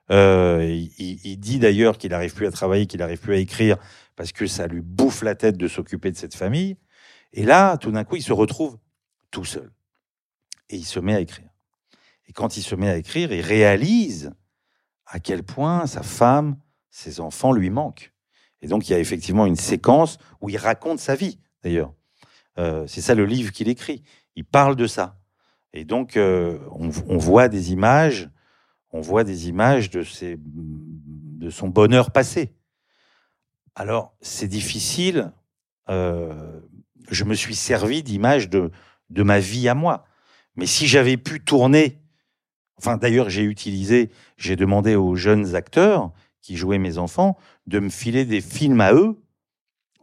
Euh, il, il, dit d'ailleurs qu'il n'arrive plus à travailler, qu'il n'arrive plus à écrire parce que ça lui bouffe la tête de s'occuper de cette famille. Et là, tout d'un coup, il se retrouve tout seul et il se met à écrire. Et quand il se met à écrire, il réalise à quel point sa femme ses enfants lui manquent. Et donc il y a effectivement une séquence où il raconte sa vie, d'ailleurs. Euh, c'est ça le livre qu'il écrit. Il parle de ça. Et donc euh, on, voit des images, on voit des images de, ses, de son bonheur passé. Alors c'est difficile. Euh, je me suis servi d'images de, de ma vie à moi. Mais si j'avais pu tourner, enfin d'ailleurs j'ai utilisé, j'ai demandé aux jeunes acteurs qui jouaient mes enfants, de me filer des films à eux,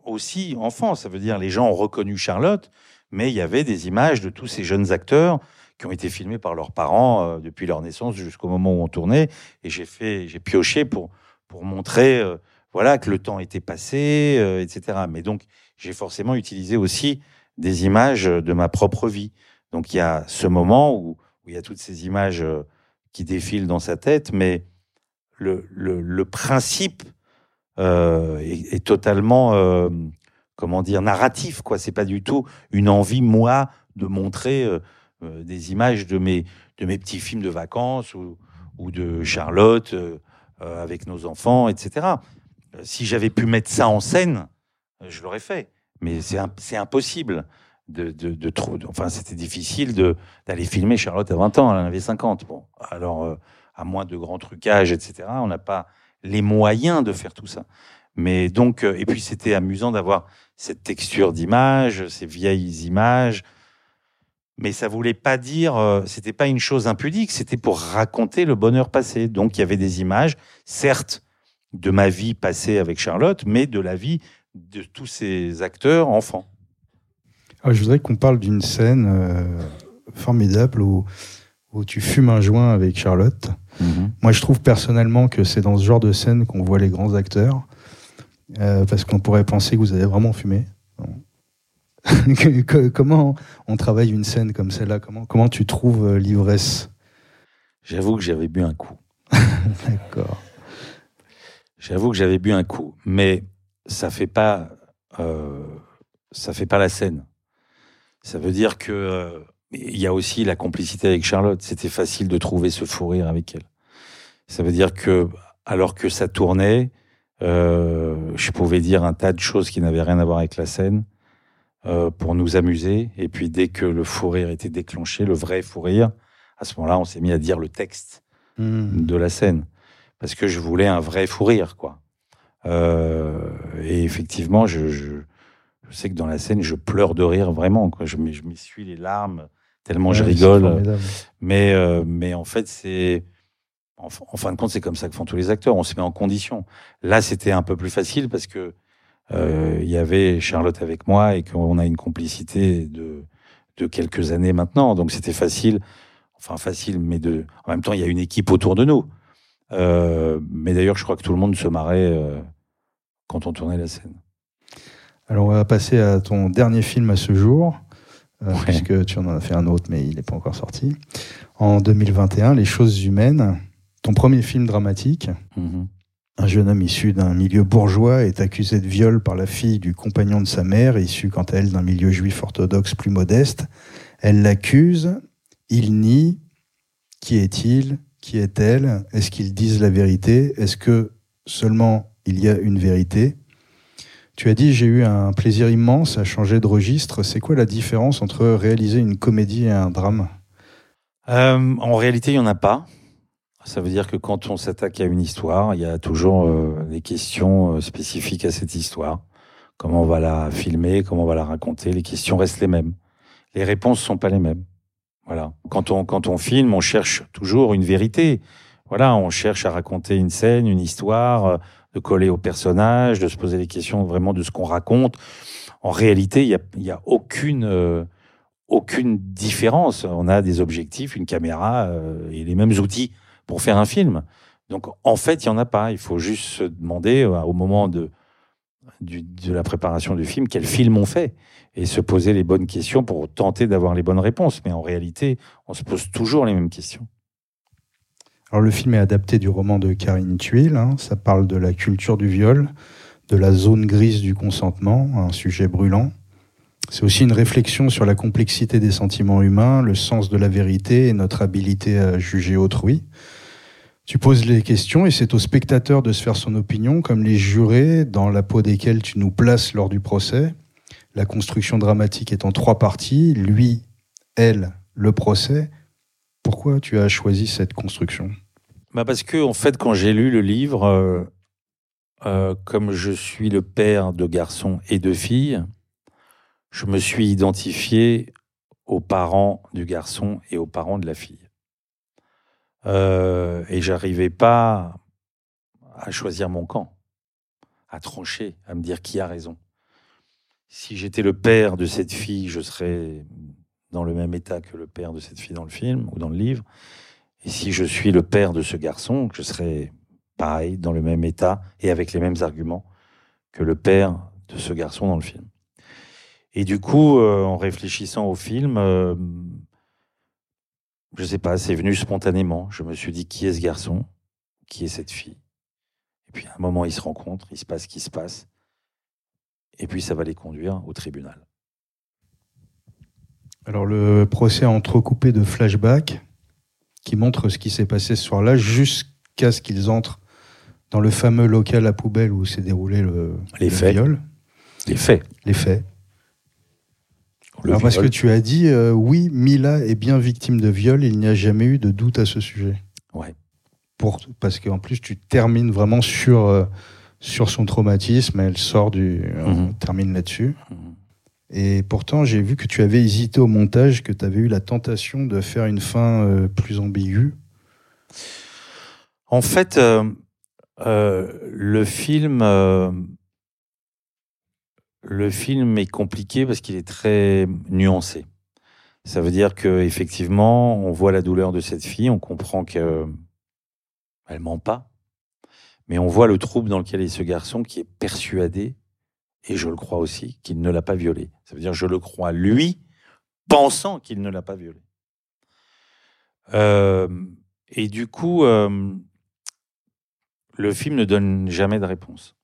aussi enfants. Ça veut dire les gens ont reconnu Charlotte, mais il y avait des images de tous ces jeunes acteurs qui ont été filmés par leurs parents euh, depuis leur naissance jusqu'au moment où on tournait. Et j'ai fait, j'ai pioché pour pour montrer, euh, voilà, que le temps était passé, euh, etc. Mais donc j'ai forcément utilisé aussi des images de ma propre vie. Donc il y a ce moment où, où il y a toutes ces images qui défilent dans sa tête, mais le, le, principe euh, est, totalement, euh, comment dire, narratif. quoi. C'est pas du tout une envie, moi, de montrer euh, des images de mes, de mes petits films de vacances ou, ou de Charlotte avec nos enfants, etc. Si j'avais pu mettre ça en scène, je l'aurais fait. Mais c'est im- c'est impossible de, de, de enfin, c'était difficile d'aller filmer Charlotte à 20 ans. Elle en avait 50. Bon, alors à moins de grands trucages, etc. On n'a pas les moyens de faire tout ça. Mais donc, euh, et puis c'était amusant d'avoir cette texture d'image, ces vieilles images. Mais ça voulait pas dire, euh, c'était pas une chose impudique, c'était pour raconter le bonheur passé. Donc il y avait des images, certes, de ma vie passée avec Charlotte, mais de la vie de tous ces acteurs enfants. Ah, je voudrais qu'on parle d'une scène euh, formidable où, où tu fumes un joint avec Charlotte. Moi, je trouve personnellement que c'est dans ce genre de scène qu'on voit les grands acteurs, euh, parce qu'on pourrait penser que vous avez vraiment fumé. (laughs) Comment on travaille une scène comme celle-là? Comment, comment tu trouves euh, l'ivresse? J'avoue que j'avais bu un coup. (laughs) D'accord. J'avoue que j'avais bu un coup, mais ça fait pas, euh, ça fait pas la scène. Ça veut dire que euh, il y a aussi la complicité avec Charlotte. C'était facile de trouver ce fou rire avec elle. Ça veut dire que alors que ça tournait, euh, je pouvais dire un tas de choses qui n'avaient rien à voir avec la scène euh, pour nous amuser. Et puis dès que le fou rire était déclenché, le vrai fou rire, à ce moment-là, on s'est mis à dire le texte Hmm. de la scène parce que je voulais un vrai fou rire, quoi. Euh, et effectivement, je, je, je sais que dans la scène, je pleure de rire vraiment, quoi. Je, je m'essuie les larmes tellement je Ouais, rigole. Mais, euh, mais en fait, c'est. En fin de compte, c'est comme ça que font tous les acteurs. On se met en condition. Là, c'était un peu plus facile parce que euh, il y avait Charlotte avec moi et qu'on a une complicité de, de quelques années maintenant. Donc, c'était facile. Enfin, facile, mais de. En même temps, il y a une équipe autour de nous. Euh, mais d'ailleurs, je crois que tout le monde se marrait euh, quand on tournait la scène. Alors, on va passer à ton dernier film à ce jour, euh, puisque tu en as fait un autre, mais il n'est pas encore sorti. En 2021, Les choses humaines, ton premier film dramatique. Mhm. Un jeune homme issu d'un milieu bourgeois est accusé de viol par la fille du compagnon de sa mère, issue quant à elle d'un milieu juif orthodoxe plus modeste. Elle l'accuse, il nie. Qui est-il? Qui est-elle? Est-ce qu'ils disent la vérité? Est-ce que seulement il y a une vérité? Tu as dit j'ai eu un plaisir immense à changer de registre. C'est quoi la différence entre réaliser une comédie et un drame? Euh, en réalité, il n'y en a pas. Ça veut dire que quand on s'attaque à une histoire, il y a toujours euh, des questions euh, spécifiques à cette histoire. Comment on va la filmer, comment on va la raconter, les questions restent les mêmes. Les réponses sont pas les mêmes. Voilà. Quand on, quand on filme, on cherche toujours une vérité. Voilà, on cherche à raconter une scène, une histoire, euh, de coller au personnage, de se poser les questions vraiment de ce qu'on raconte. En réalité, il y a, y a aucune, euh, aucune différence. On a des objectifs, une caméra euh, et les mêmes outils pour faire un film. Donc, en fait, il y en a pas. Il faut juste se demander euh, au moment de, de la préparation du film quel film on fait et se poser les bonnes questions pour tenter d'avoir les bonnes réponses. Mais en réalité, on se pose toujours les mêmes questions. Alors le film est adapté du roman de Karine Thuil. hein. Ça parle de la culture du viol, de la zone grise du consentement, un sujet brûlant. C'est aussi une réflexion sur la complexité des sentiments humains, le sens de la vérité et notre habilité à juger autrui. Tu poses les questions et c'est au spectateur de se faire son opinion, comme les jurés dans la peau desquels tu nous places lors du procès. La construction dramatique est en trois parties, lui, elle, le procès. Pourquoi tu as choisi cette construction? Bah parce que en fait, quand j'ai lu le livre, euh, euh, comme je suis le père de garçons et de filles, je me suis identifié aux parents du garçon et aux parents de la fille. Euh, et j'arrivais pas à choisir mon camp, à trancher, à me dire qui a raison. si j'étais le père de cette fille, je serais dans le même état que le père de cette fille dans le film ou dans le livre. Et si je suis le père de ce garçon, je serais pareil, dans le même état et avec les mêmes arguments que le père de ce garçon dans le film. Et du coup, euh, en réfléchissant au film, euh, je sais pas, c'est venu spontanément. Je me suis dit, qui est ce garçon? Qui est cette fille? Et puis à un moment, ils se rencontrent, il se passe ce qui se passe. Et puis ça va les conduire au tribunal. Alors le procès est entrecoupé de flashbacks qui montrent ce qui s'est passé ce soir-là jusqu'à ce qu'ils entrent dans le fameux local à poubelle où s'est déroulé le, les le faits. viol. Les faits. Les faits. Le Alors parce que tu as dit, euh, oui, Mila est bien victime de viol, il n'y a jamais eu de doute à ce sujet. Ouais. Pour, parce qu'en plus, tu termines vraiment sur, euh, sur son traumatisme, elle sort du... On Mhm. termine là-dessus. Mhm. Et pourtant, j'ai vu que tu avais hésité au montage, que tu avais eu la tentation de faire une fin euh, plus ambiguë. En fait, euh, euh, le film, le film est compliqué parce qu'il est très nuancé. Ça veut dire que effectivement, on voit la douleur de cette fille, on comprend que elle ment pas, mais on voit le trouble dans lequel est ce garçon qui est persuadé, et je le crois aussi, qu'il ne l'a pas violée. Ça veut dire je le crois lui, pensant qu'il ne l'a pas violée. Euh, et du coup, euh, le film ne donne jamais de réponse.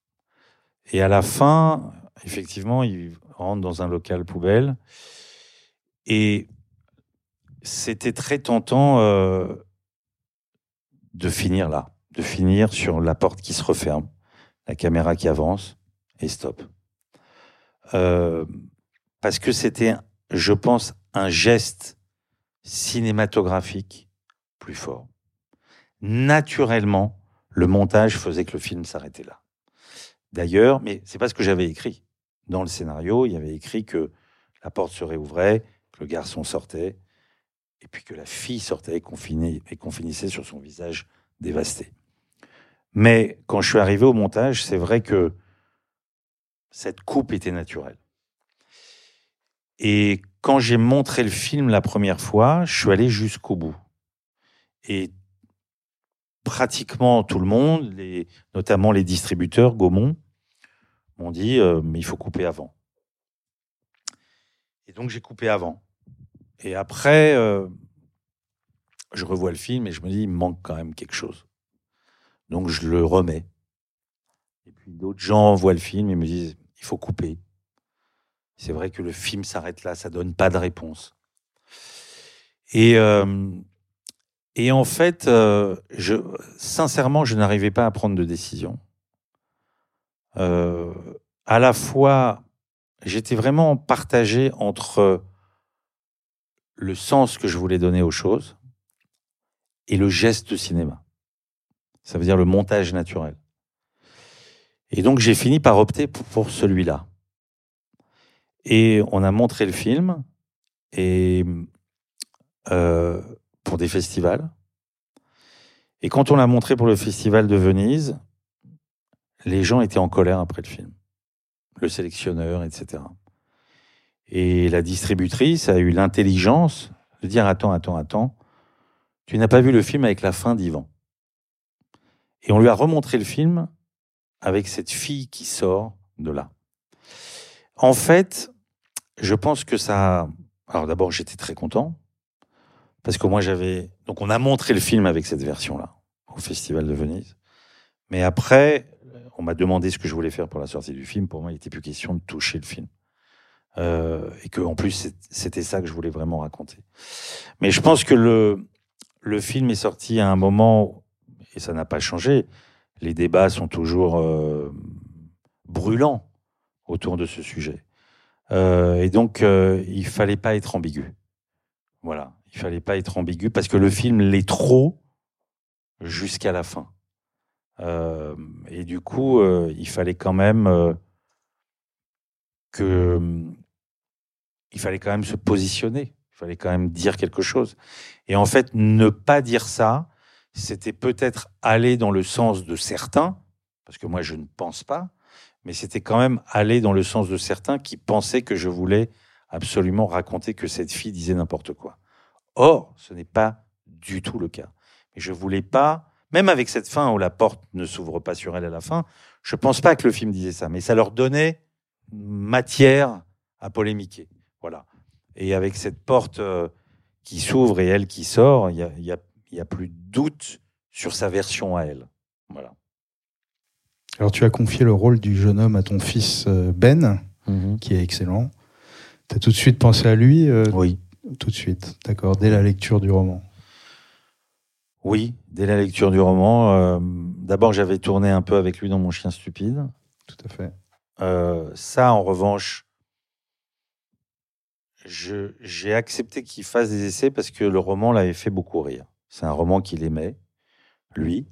Et à la fin, effectivement, il rentre dans un local poubelle. Et c'était très tentant euh, de finir là, de finir sur la porte qui se referme, la caméra qui avance et stop. Euh, parce que c'était, je pense, un geste cinématographique plus fort. Naturellement, le montage faisait que le film s'arrêtait là. D'ailleurs, mais c'est pas ce que j'avais écrit. Dans le scénario, il y avait écrit que la porte se réouvrait, que le garçon sortait, et puis que la fille sortait et qu'on finit- et qu'on finissait sur son visage dévasté. Mais quand je suis arrivé au montage, c'est vrai que cette coupe était naturelle. Et quand j'ai montré le film la première fois, je suis allé jusqu'au bout. Et pratiquement tout le monde, notamment les distributeurs, Gaumont, m'ont dit euh, mais il faut couper avant. Et donc j'ai coupé avant. Et après, euh, je revois le film et je me dis il manque quand même quelque chose. Donc je le remets. Et puis d'autres gens voient le film et me disent il faut couper. C'est vrai que le film s'arrête là, ça donne pas de réponse. Et euh, en fait, euh, sincèrement, je n'arrivais pas à prendre de décision. Euh, à la fois, j'étais vraiment partagé entre le sens que je voulais donner aux choses et le geste cinéma. Ça veut dire le montage naturel. Et donc, j'ai fini par opter pour, celui-là. Et on a montré le film et euh, pour des festivals. Et quand on l'a montré pour le festival de Venise, les gens étaient en colère après le film. Le sélectionneur, etc. Et la distributrice a eu l'intelligence de dire Attends, attends, attends, tu n'as pas vu le film avec la fin d'Ivan. Et on lui a remontré le film avec cette fille qui sort de là. En fait, je pense que ça. Alors d'abord, j'étais très content parce que moi j'avais. Donc on a montré le film avec cette version-là au Festival de Venise. Mais après, on m'a demandé ce que je voulais faire pour la sortie du film. Pour moi, il n'était plus question de toucher le film. Euh, et que en plus, c'était ça que je voulais vraiment raconter. Mais je pense que le, le film est sorti à un moment, et ça n'a pas changé, les débats sont toujours euh, brûlants autour de ce sujet. Euh, et donc, euh, il fallait pas être ambigu. Voilà, il fallait pas être ambigu parce que le film l'est trop jusqu'à la fin. Et du coup, il fallait quand même que, il fallait quand même se positionner. Il fallait quand même dire quelque chose. Et en fait, ne pas dire ça, c'était peut-être aller dans le sens de certains, parce que moi je ne pense pas, mais c'était quand même aller dans le sens de certains qui pensaient que je voulais absolument raconter que cette fille disait n'importe quoi. Or, ce n'est pas du tout le cas. Mais je voulais pas, même avec cette fin où la porte ne s'ouvre pas sur elle à la fin, je pense pas que le film disait ça, mais ça leur donnait matière à polémiquer. Voilà. Et avec cette porte euh, qui s'ouvre et elle qui sort, il y a, y, a, y a, plus de doute sur sa version à elle. Voilà. Alors tu as confié le rôle du jeune homme à ton fils euh, Ben, mmh. qui est excellent. Tu as tout de suite pensé à lui euh, Oui. Tout de suite, d'accord, dès la lecture du roman. Oui, dès la lecture du roman. Euh, D'abord, j'avais tourné un peu avec lui dans Mon chien stupide. Tout à fait. Euh, ça, en revanche, j'ai accepté qu'il fasse des essais parce que le roman l'avait fait beaucoup rire. C'est un roman qu'il aimait, lui,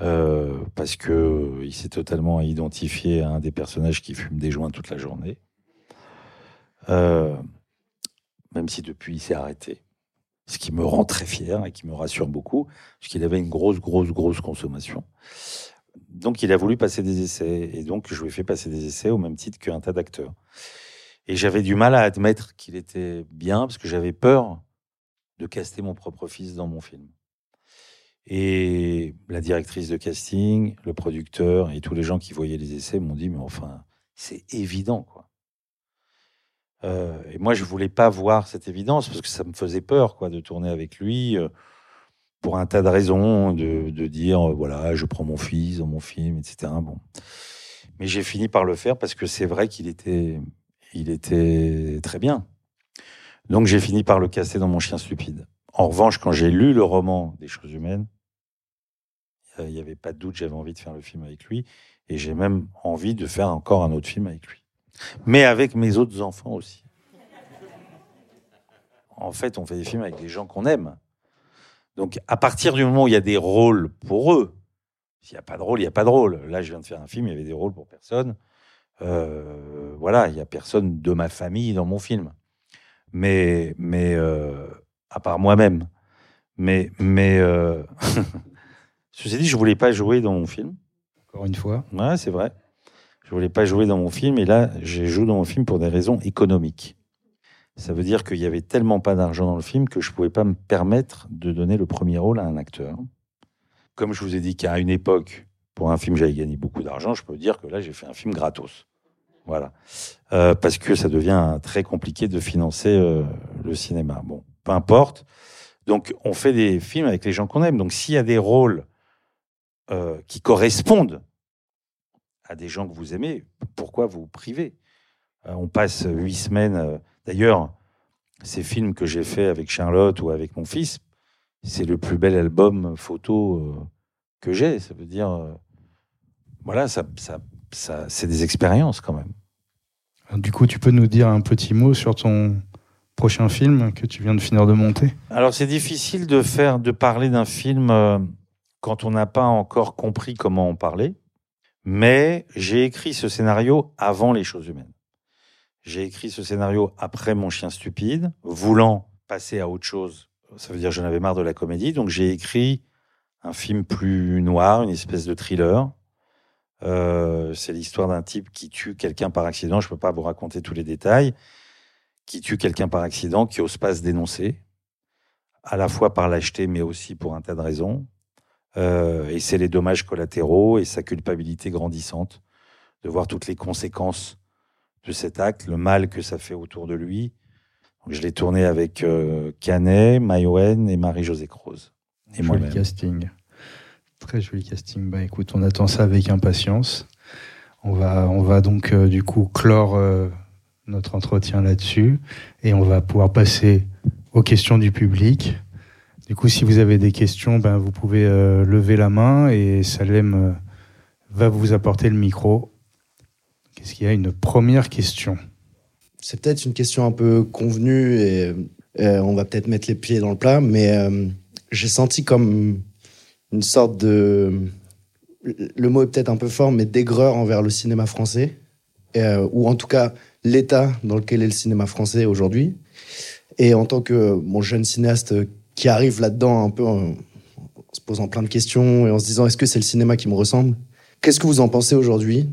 euh, parce que il s'est totalement identifié à un des personnages qui fume des joints toute la journée. Euh, même si depuis il s'est arrêté. Ce qui me rend très fier et qui me rassure beaucoup, parce qu'il avait une grosse, grosse, grosse consommation. Donc il a voulu passer des essais, et donc je lui ai fait passer des essais au même titre qu'un tas d'acteurs. Et j'avais du mal à admettre qu'il était bien, parce que j'avais peur de caster mon propre fils dans mon film. Et la directrice de casting, le producteur et tous les gens qui voyaient les essais m'ont dit, mais enfin, c'est évident, quoi. Euh, et moi, je voulais pas voir cette évidence parce que ça me faisait peur, quoi, de tourner avec lui euh, pour un tas de raisons, de, de dire euh, voilà, je prends mon fils dans mon film, etc. Bon, mais j'ai fini par le faire parce que c'est vrai qu'il était, il était très bien. Donc j'ai fini par le casser dans mon chien stupide. En revanche, quand j'ai lu le roman des choses humaines, il n'y avait pas de doute, j'avais envie de faire le film avec lui, et j'ai même envie de faire encore un autre film avec lui mais avec mes autres enfants aussi. En fait, on fait des films avec des gens qu'on aime. Donc, à partir du moment où il y a des rôles pour eux, s'il n'y a pas de rôle, il n'y a pas de rôle. Là, je viens de faire un film, il y avait des rôles pour personne. Euh, voilà, il n'y a personne de ma famille dans mon film. Mais, mais euh, à part moi-même. Mais, mais euh... (laughs) ceci dit, je voulais pas jouer dans mon film. Encore une fois. Ouais, c'est vrai. Je voulais pas jouer dans mon film et là, j'ai joué dans mon film pour des raisons économiques. Ça veut dire qu'il y avait tellement pas d'argent dans le film que je pouvais pas me permettre de donner le premier rôle à un acteur. Comme je vous ai dit qu'à une époque, pour un film, j'avais gagné beaucoup d'argent, je peux dire que là, j'ai fait un film gratos. Voilà. Euh, parce que ça devient très compliqué de financer euh, le cinéma. Bon, peu importe. Donc, on fait des films avec les gens qu'on aime. Donc, s'il y a des rôles euh, qui correspondent à des gens que vous aimez, pourquoi vous privez? Euh, On passe huit semaines. D'ailleurs, ces films que j'ai faits avec Charlotte ou avec mon fils, c'est le plus bel album photo que j'ai. Ça veut dire, voilà, ça, ça c'est des expériences quand même. Du coup, tu peux nous dire un petit mot sur ton prochain film que tu viens de finir de monter? Alors, c'est difficile de faire, de parler d'un film quand on n'a pas encore compris comment en parler. Mais j'ai écrit ce scénario avant les choses humaines. J'ai écrit ce scénario après Mon chien stupide, voulant passer à autre chose. Ça veut dire que j'en avais marre de la comédie. Donc j'ai écrit un film plus noir, une espèce de thriller. Euh, c'est l'histoire d'un type qui tue quelqu'un par accident. Je ne peux pas vous raconter tous les détails. Qui tue quelqu'un par accident, qui ose pas se dénoncer, à la fois par lâcheté, mais aussi pour un tas de raisons. Euh, et c'est les dommages collatéraux et sa culpabilité grandissante de voir toutes les conséquences de cet acte, le mal que ça fait autour de lui. Donc, je l'ai tourné avec euh, Canet, Mayouen et Marie-Josée Croze. Et joli casting. Très joli casting. Bah écoute, on attend ça avec impatience. On va, on va donc euh, du coup clore euh, notre entretien là-dessus et on va pouvoir passer aux questions du public. Du coup, si vous avez des questions, ben, vous pouvez euh, lever la main et Salem va vous apporter le micro. Qu'est-ce qu'il y a? Une première question. C'est peut-être une question un peu convenue et, on va peut-être mettre les pieds dans le plat, mais j'ai senti comme une sorte de. Le mot est peut-être un peu fort, mais d'aigreur envers le cinéma français, ou en tout cas l'état dans lequel est le cinéma français aujourd'hui. Et en tant que mon jeune cinéaste qui arrive là-dedans un peu en, se posant plein de questions et en se disant est-ce que c'est le cinéma qui me ressemble? Qu'est-ce que vous en pensez aujourd'hui?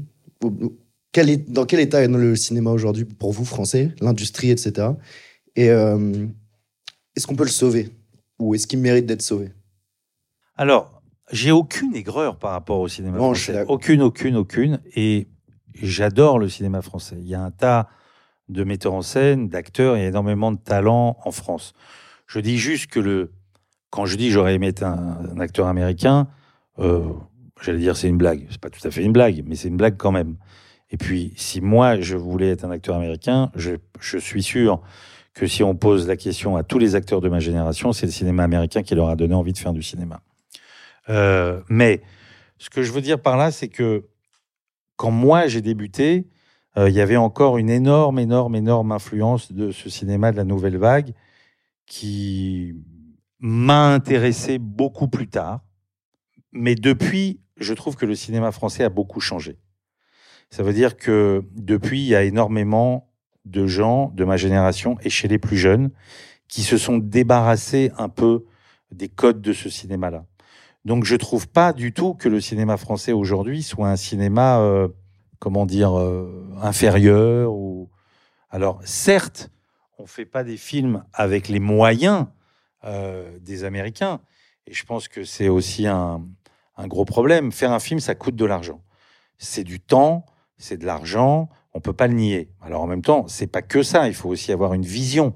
Quel est, dans quel état est le cinéma aujourd'hui pour vous, français, l'industrie, etc. Et euh, est-ce qu'on peut le sauver? Ou est-ce qu'il mérite d'être sauvé? Alors, j'ai aucune aigreur par rapport au cinéma français. Aucune, aucune, aucune. Et j'adore le cinéma français. Il y a un tas de metteurs en scène, d'acteurs, il y a énormément de talent en France. Je dis juste que le, quand je dis j'aurais aimé être un, un acteur américain, euh, j'allais dire c'est une blague. C'est pas tout à fait une blague, mais c'est une blague quand même. Et puis, si moi je voulais être un acteur américain, je, je suis sûr que si on pose la question à tous les acteurs de ma génération, c'est le cinéma américain qui leur a donné envie de faire du cinéma. Euh, mais ce que je veux dire par là, c'est que quand moi j'ai débuté, euh, il y avait encore une énorme, énorme, énorme influence de ce cinéma de la nouvelle vague qui m'a intéressé beaucoup plus tard. Mais depuis, je trouve que le cinéma français a beaucoup changé. Ça veut dire que depuis, il y a énormément de gens de ma génération et chez les plus jeunes qui se sont débarrassés un peu des codes de ce cinéma-là. Donc je trouve pas du tout que le cinéma français aujourd'hui soit un cinéma, euh, comment dire, euh, inférieur. Ou... Alors certes, on fait pas des films avec les moyens euh, des Américains, et je pense que c'est aussi un, gros problème. Faire un film, ça coûte de l'argent. C'est du temps, c'est de l'argent, on peut pas le nier. Alors en même temps, c'est pas que ça, il faut aussi avoir une vision,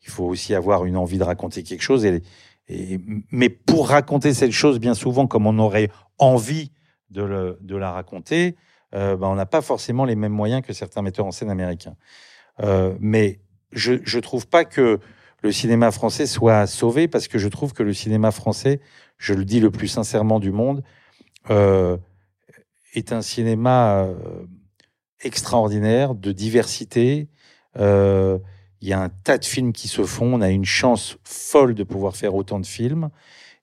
il faut aussi avoir une envie de raconter quelque chose. Et, mais pour raconter cette chose, bien souvent, comme on aurait envie de, la raconter, euh, ben, on n'a pas forcément les mêmes moyens que certains metteurs en scène américains. Euh, mais je je trouve pas que le cinéma français soit sauvé parce que je trouve que le cinéma français, je le dis le plus sincèrement du monde, euh, est un cinéma extraordinaire de diversité. Il y a un tas de films qui se font. On a une chance folle de pouvoir faire autant de films.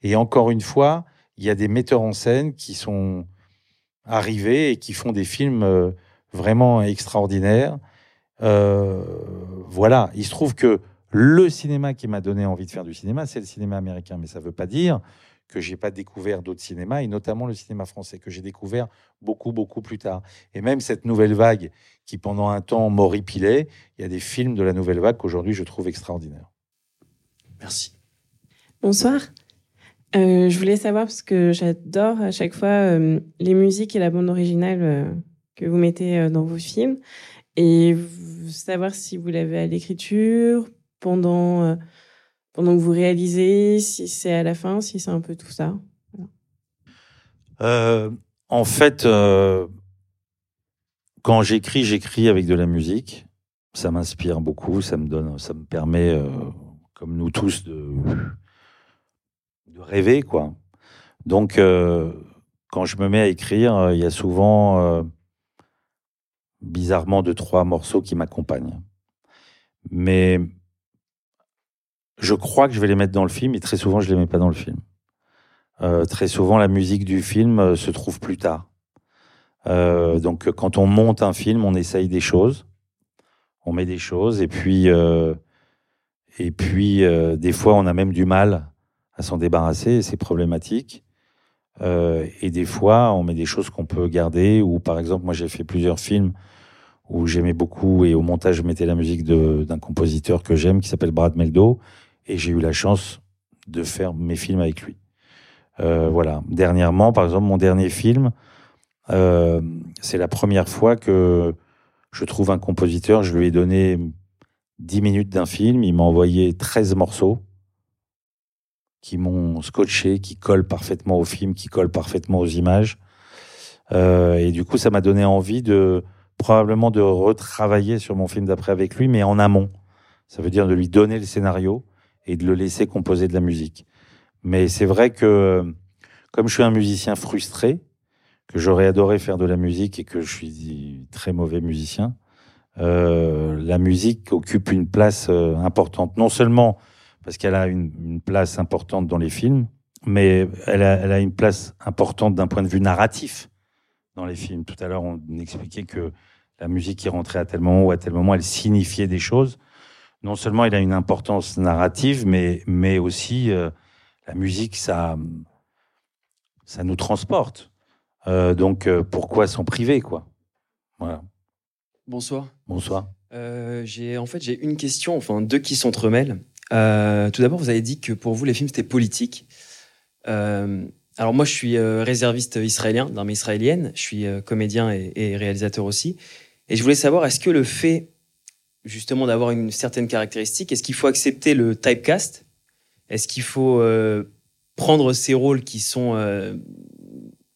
Et encore une fois, il y a des metteurs en scène qui sont arrivés et qui font des films euh, vraiment extraordinaires. Euh, voilà, il se trouve que le cinéma qui m'a donné envie de faire du cinéma, c'est le cinéma américain. Mais ça ne veut pas dire que j'ai pas découvert d'autres cinémas, et notamment le cinéma français, que j'ai découvert beaucoup, beaucoup plus tard. Et même cette nouvelle vague qui, pendant un temps, m'horripilait, il y a des films de la nouvelle vague qu'aujourd'hui je trouve extraordinaires. Merci. Bonsoir. Euh, je voulais savoir, parce que j'adore à chaque fois euh, les musiques et la bande originale euh, que vous mettez euh, dans vos films, et savoir si vous l'avez à l'écriture, pendant, euh, pendant que vous réalisez, si c'est à la fin, si c'est un peu tout ça. Euh, en fait, euh, quand j'écris, j'écris avec de la musique. Ça m'inspire beaucoup, ça me donne, ça me permet, euh, comme nous tous, de, de rêver, quoi. Donc, quand je me mets à écrire, il y a souvent, bizarrement, deux, trois morceaux qui m'accompagnent. Mais je crois que je vais les mettre dans le film, et très souvent, je les mets pas dans le film. Euh, très souvent, la musique du film euh, se trouve plus tard. Euh, donc, quand on monte un film, on essaye des choses, on met des choses, et puis, et puis, des fois, on a même du mal à s'en débarrasser, c'est problématique. Et des fois, on met des choses qu'on peut garder. Ou par exemple, moi, j'ai fait plusieurs films où j'aimais beaucoup, et au montage, je mettais la musique d'un compositeur que j'aime, qui s'appelle Brad Meldo, et j'ai eu la chance de faire mes films avec lui. Euh, voilà. Dernièrement, par exemple, mon dernier film, euh, c'est la première fois que je trouve un compositeur. Je lui ai donné 10 minutes d'un film. Il m'a envoyé 13 morceaux qui m'ont scotché, qui collent parfaitement au film, qui collent parfaitement aux images. Euh, et du coup, ça m'a donné envie de probablement de retravailler sur mon film d'après avec lui, mais en amont. Ça veut dire de lui donner le scénario et de le laisser composer de la musique. Mais c'est vrai que, comme je suis un musicien frustré, que j'aurais adoré faire de la musique et que je suis très mauvais musicien, euh, la musique occupe une place euh, importante. Non seulement parce qu'elle a une, place importante dans les films, mais elle a, elle a une place importante d'un point de vue narratif dans les films. Tout à l'heure, on expliquait que la musique qui rentrait à tel moment ou à tel moment, elle signifiait des choses. Non seulement elle a une importance narrative, mais, mais aussi euh, la musique, ça, ça nous transporte. Euh, donc, euh, pourquoi s'en priver, quoi? Voilà. Bonsoir. Bonsoir. J'ai en fait j'ai une question, enfin deux qui s'entremêlent. Tout d'abord, vous avez dit que pour vous les films c'était politique. Alors moi je suis euh, réserviste israélien, d'armée israélienne. Je suis euh, comédien et, et réalisateur aussi. Et je voulais savoir est-ce que le fait justement d'avoir une certaine caractéristique, est-ce qu'il faut accepter le typecast? Est-ce qu'il faut euh, prendre ces rôles qui sont euh,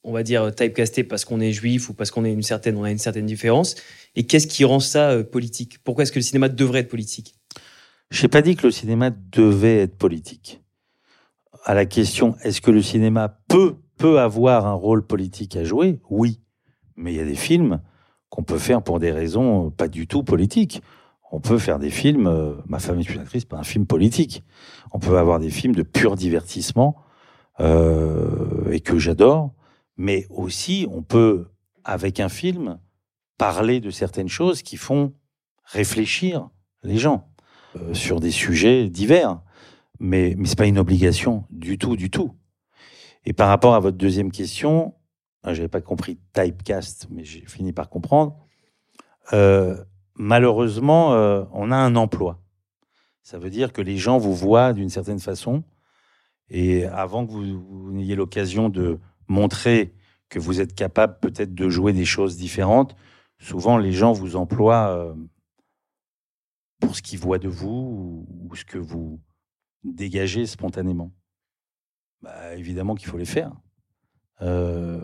on va dire typecastés parce qu'on est juif ou parce qu'on a une certaine différence? Et qu'est-ce qui rend ça euh, politique? Pourquoi est-ce que le cinéma devrait être politique? Je n'ai pas dit que le cinéma devait être politique. À la question, est-ce que le cinéma peut, peut avoir un rôle politique à jouer? Oui. Mais il y a des films qu'on peut faire pour des raisons pas du tout politiques. On peut faire des films, euh, Ma femme est une actrice, pas un film politique. On peut avoir des films de pur divertissement euh, et que j'adore. Mais aussi, on peut, avec un film, parler de certaines choses qui font réfléchir les gens euh, sur des sujets divers. Mais, mais ce n'est pas une obligation du tout, du tout. Et par rapport à votre deuxième question, je n'avais pas compris typecast, mais j'ai fini par comprendre. Euh, malheureusement, euh, on a un emploi. Ça veut dire que les gens vous voient d'une certaine façon. Et avant que vous, n'ayez l'occasion de montrer que vous êtes capable peut-être de jouer des choses différentes, souvent les gens vous emploient euh, pour ce qu'ils voient de vous ou, ce que vous dégagez spontanément. Bah, évidemment qu'il faut les faire. Euh,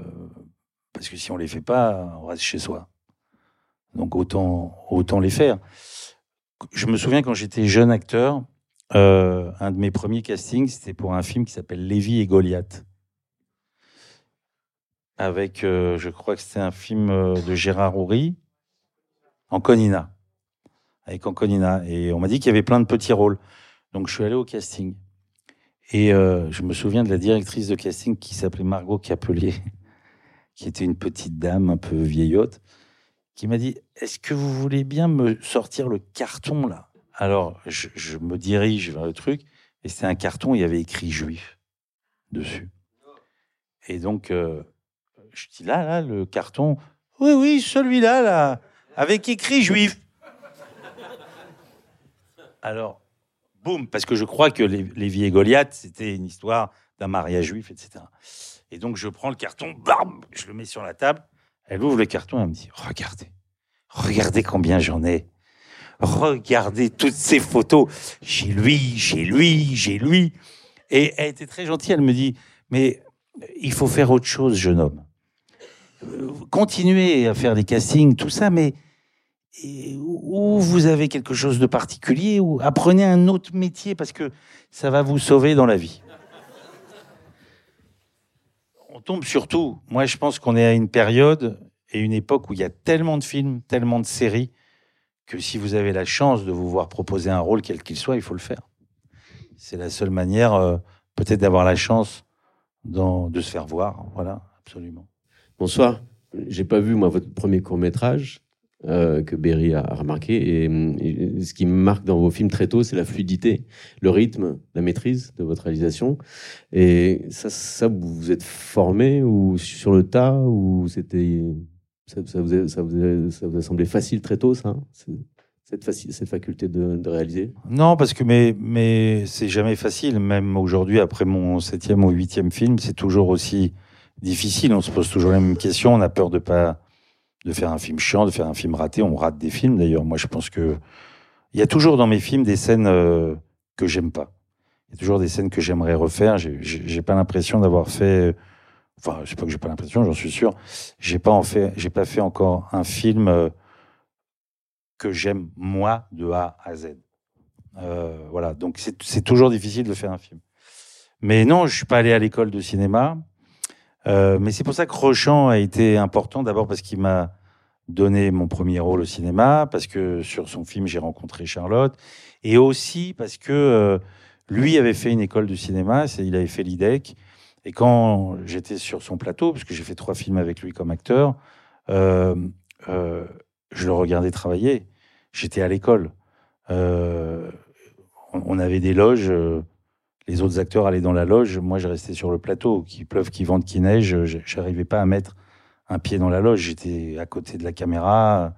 parce que si on les fait pas, on reste chez soi. Donc autant, autant les faire. Je me souviens quand j'étais jeune acteur, euh, un de mes premiers castings, c'était pour un film qui s'appelle Lévi et Goliath. Avec, euh, je crois que c'était un film euh, de Gérard Houry, Anconina. Avec Anconina. Et on m'a dit qu'il y avait plein de petits rôles. Donc je suis allé au casting. Et je me souviens de la directrice de casting qui s'appelait Margot Capelier, (laughs) qui était une petite dame un peu vieillotte, qui m'a dit Est-ce que vous voulez bien me sortir le carton là? Alors je, me dirige vers le truc, et c'était un carton, il y avait écrit juif dessus. Et donc, euh, je dis Là, là, le carton, oui, oui, celui-là, là, avec écrit juif. Alors, boum, parce que je crois que les, Lévi et Goliath, c'était une histoire d'un mariage juif, etc. Et donc, je prends le carton, bam, je le mets sur la table. Elle ouvre le carton et elle me dit Regardez, regardez combien j'en ai. Regardez toutes ces photos. J'ai lui, j'ai lui, j'ai lui. Et elle était très gentille. Elle me dit Mais il faut faire autre chose, jeune homme. Continuez à faire les castings, tout ça, mais ou vous avez quelque chose de particulier, ou apprenez un autre métier parce que ça va vous sauver dans la vie. On tombe surtout. Moi, je pense qu'on est à une période et une époque où il y a tellement de films, tellement de séries, que si vous avez la chance de vous voir proposer un rôle, quel qu'il soit, il faut le faire. C'est la seule manière, euh, peut-être, d'avoir la chance de se faire voir. Voilà, absolument. Bonsoir. J'ai pas vu, moi, votre premier court-métrage. Euh, que Berry a remarqué. Et, et, ce qui me marque dans vos films très tôt, c'est la fluidité, le rythme, la maîtrise de votre réalisation. Et ça, ça vous vous êtes formé ou sur le tas ou c'était ça, vous a, ça, vous a, semblé facile très tôt, ça cette, faci cette faculté de, de, réaliser? Non, parce que mais, mais c'est jamais facile. Même aujourd'hui, après mon septième ou huitième film, c'est toujours aussi difficile. On se pose toujours la même question. On a peur de pas de faire un film chiant, de faire un film raté. On rate des films d'ailleurs. Moi, je pense que il y a toujours dans mes films des scènes euh, que j'aime pas. Il y a toujours des scènes que j'aimerais refaire. J'ai pas l'impression d'avoir fait. Enfin, c'est pas que j'ai pas l'impression, j'en suis sûr. J'ai pas en fait, j'ai pas fait encore un film euh, que j'aime moi de A à Z. Euh, voilà. Donc c'est toujours difficile de faire un film. Mais non, je suis pas allé à l'école de cinéma. Euh, mais c'est pour ça que Rochant a été important, d'abord parce qu'il m'a donné mon premier rôle au cinéma, parce que sur son film j'ai rencontré Charlotte, et aussi parce que euh, lui avait fait une école de cinéma, il avait fait l'IDEC, et quand j'étais sur son plateau, parce que j'ai fait trois films avec lui comme acteur, euh, je le regardais travailler. J'étais à l'école. On avait des loges les autres acteurs allaient dans la loge, moi je restais sur le plateau, qu'il pleuve, qu'il vente, qu'il neige, j'arrivais pas à mettre un pied dans la loge, j'étais à côté de la caméra,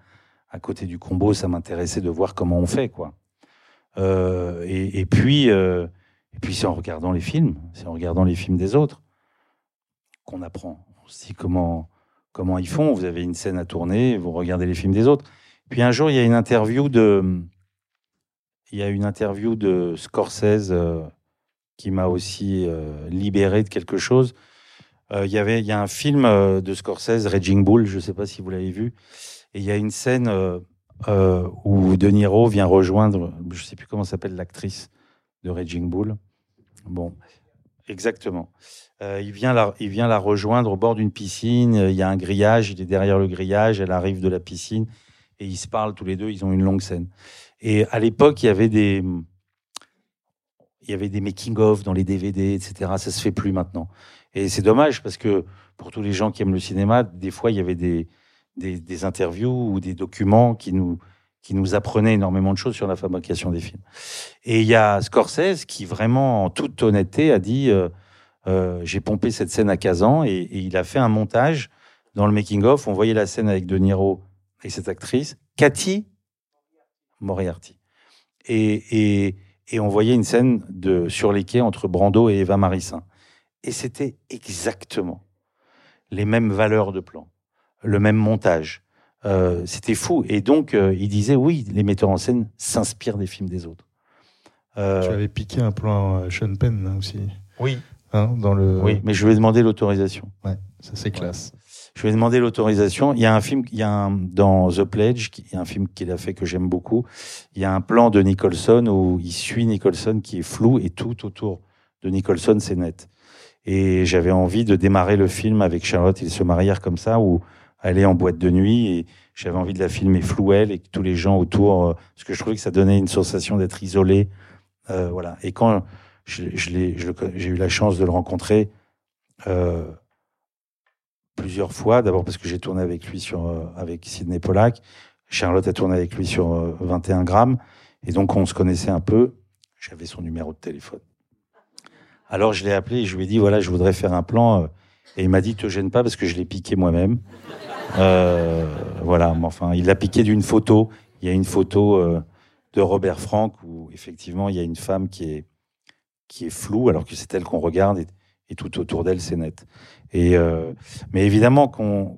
à côté du combo, ça m'intéressait de voir comment on fait, quoi. Euh, et, puis, euh, et puis c'est en regardant les films, c'est en regardant les films des autres qu'on apprend. On se dit comment, comment ils font. Vous avez une scène à tourner, vous regardez les films des autres. Puis un jour, il y a une interview de, il y a une interview de Scorsese euh, qui m'a aussi euh, libéré de quelque chose. Euh, il y avait, il y a un film euh, de Scorsese, Raging Bull, je ne sais pas si vous l'avez vu, et il y a une scène où De Niro vient rejoindre, je ne sais plus comment s'appelle l'actrice de Raging Bull. Bon, exactement. Il, vient la, il vient la rejoindre au bord d'une piscine. Il y a un grillage, il est derrière le grillage. Elle arrive de la piscine et ils se parlent tous les deux. Ils ont une longue scène. Et à l'époque, il y avait des, il y avait des making-of dans les DVD, etc. Ça se fait plus maintenant. Et c'est dommage parce que pour tous les gens qui aiment le cinéma, des fois, il y avait des, des, interviews ou des documents qui nous, qui nous apprenaient énormément de choses sur la fabrication des films. Et il y a Scorsese qui, vraiment, en toute honnêteté, a dit euh, euh, J'ai pompé cette scène à Kazan et, et il a fait un montage dans le making-of. On voyait la scène avec De Niro et cette actrice, Cathy Moriarty. Et, et on voyait une scène de, sur les quais entre Brando et Eva Marissin. Et c'était exactement les mêmes valeurs de plan, le même montage. Euh, c'était fou. Et donc, euh, il disait, oui, les metteurs en scène s'inspirent des films des autres. Euh, Tu avais piqué un plan à Sean Penn aussi. Oui. Hein, dans le... Oui, mais je lui ai demandé l'autorisation. Ouais, ça c'est classe. Je lui ai demandé l'autorisation. Il y a un film, il y a un, dans The Pledge, qui, il y a un film qu'il a fait que j'aime beaucoup. Il y a un plan de Nicholson où il suit Nicholson qui est flou et tout autour de Nicholson c'est net. Et j'avais envie de démarrer le film avec Charlotte. Ils se marièrent comme ça, elle est en boîte de nuit et j'avais envie de la filmer flouelle et que tous les gens autour, euh, parce que je trouvais que ça donnait une sensation d'être isolé. Euh, voilà. Et quand je, je je j'ai eu la chance de le rencontrer euh, plusieurs fois, d'abord parce que j'ai tourné avec lui sur, euh, avec Sidney Pollack. Charlotte a tourné avec lui sur euh, 21 grammes. Et donc, on se connaissait un peu. J'avais son numéro de téléphone. Alors, je l'ai appelé et je lui ai dit, voilà, je voudrais faire un plan. euh, Et il m'a dit, te gêne pas parce que je l'ai piqué moi-même. Euh, voilà, mais enfin, il l'a piqué d'une photo. Il y a une photo de Robert Frank où, effectivement, il y a une femme qui est, qui est floue alors que c'est elle qu'on regarde et tout autour d'elle, c'est net. Euh, mais évidemment, quand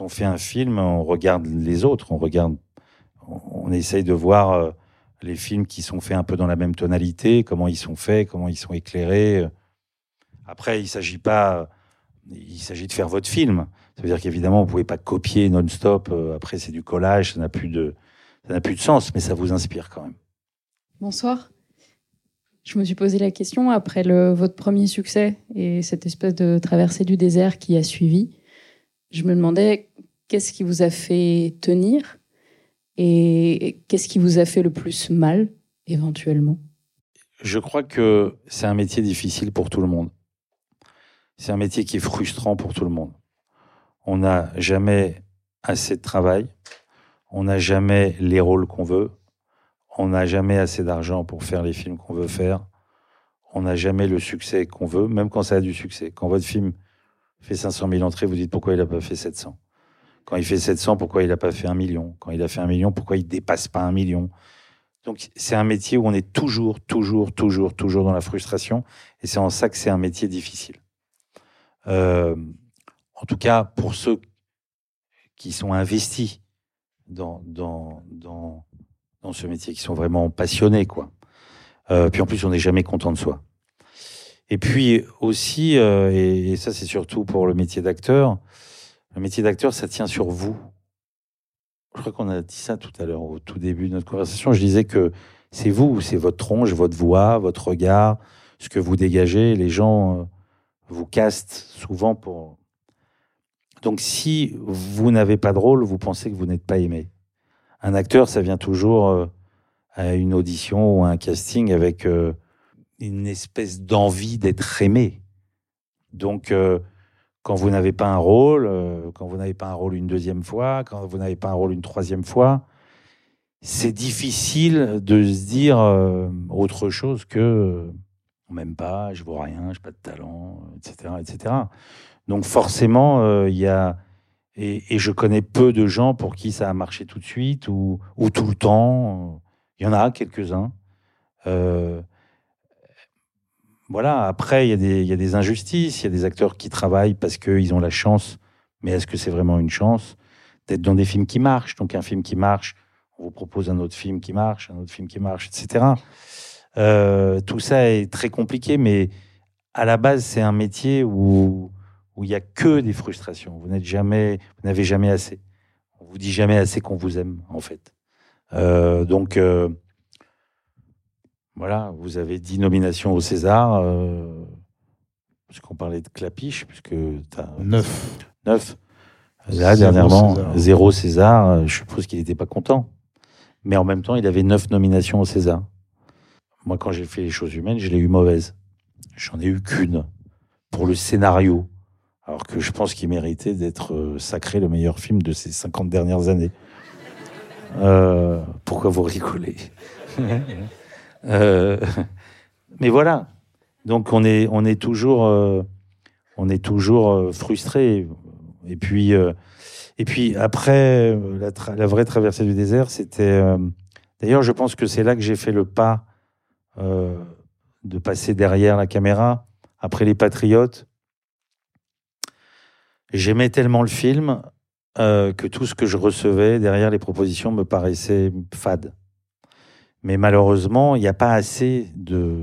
on fait un film, on regarde les autres, on regarde, on, essaye de voir euh, les films qui sont faits un peu dans la même tonalité, comment ils sont faits, comment ils sont éclairés. Après, il s'agit pas, il s'agit de faire votre film. Ça veut dire qu'évidemment, vous pouvez pas copier non-stop. euh, Après, c'est du collage, ça n'a plus de, ça n'a plus de sens, mais ça vous inspire quand même. Bonsoir. Je me suis posé la question après votre premier succès et cette espèce de traversée du désert qui a suivi. Je me demandais qu'est-ce qui vous a fait tenir et qu'est-ce qui vous a fait le plus mal éventuellement? Je crois que c'est un métier difficile pour tout le monde. C'est un métier qui est frustrant pour tout le monde. On n'a jamais assez de travail, on n'a jamais les rôles qu'on veut, on n'a jamais assez d'argent pour faire les films qu'on veut faire, on n'a jamais le succès qu'on veut, même quand ça a du succès. Quand votre film fait 500 000 entrées, vous dites pourquoi il n'a pas fait 700. Quand il fait 700, pourquoi il n'a pas fait un million? Quand il a fait un million, pourquoi il dépasse pas un million? Donc c'est un métier où on est toujours, toujours, toujours, toujours dans la frustration, et c'est en ça que c'est un métier difficile. Euh, en tout cas, pour ceux qui sont investis dans, dans, dans, dans ce métier, qui sont vraiment passionnés, quoi. Euh, puis en plus, on n'est jamais content de soi. Et puis aussi, euh, et, ça c'est surtout pour le métier d'acteur, le métier d'acteur, ça tient sur vous. Je crois qu'on a dit ça tout à l'heure, au tout début de notre conversation. Je disais que c'est vous, c'est votre tronche, votre voix, votre regard, ce que vous dégagez. Les gens euh, vous castent souvent pour. Donc si vous n'avez pas de rôle, vous pensez que vous n'êtes pas aimé. Un acteur, ça vient toujours euh, à une audition ou à un casting avec euh, une espèce d'envie d'être aimé. Donc, euh, quand vous n'avez pas un rôle, quand vous n'avez pas un rôle une deuxième fois, quand vous n'avez pas un rôle une troisième fois, c'est difficile de se dire autre chose que on m'aime pas, je vaux rien, j'ai pas de talent, etc., etc. Donc forcément, il y a Et, je connais peu de gens pour qui ça a marché tout de suite ou, ou tout le temps. Il y en a quelques-uns. Euh, voilà, après, il y, a des, il y a des injustices. Il y a des acteurs qui travaillent parce qu'ils ont la chance. Mais est-ce que c'est vraiment une chance d'être dans des films qui marchent? Donc, un film qui marche, on vous propose un autre film qui marche, un autre film qui marche, etc. Euh, tout ça est très compliqué, mais à la base, c'est un métier où où il y a que des frustrations. Vous n'êtes jamais, vous n'avez jamais assez. On vous dit jamais assez qu'on vous aime, en fait. Euh, donc euh, voilà, vous avez 10 nominations au César. Euh, parce qu'on parlait de Clapiche, puisque tu as 9. 9. Là, dernièrement, zéro César. Je suppose qu'il n'était pas content. Mais en même temps, il avait 9 nominations au César. Moi, quand j'ai fait les choses humaines, je l'ai eu mauvaise. J'en ai eu qu'une pour le scénario. Alors que je pense qu'il méritait d'être sacré le meilleur film de ces 50 dernières années. Euh, pourquoi vous rigolez? (laughs) Euh, Mais voilà. Donc on est, on est toujours, euh, on est toujours frustré. Et puis, et puis après, la, la, vraie traversée du désert, c'était. D'ailleurs, je pense que c'est là que j'ai fait le pas de passer derrière la caméra. Après les Patriotes, j'aimais tellement le film euh, que tout ce que je recevais derrière les propositions me paraissait fade. Mais malheureusement, il n'y a pas assez de,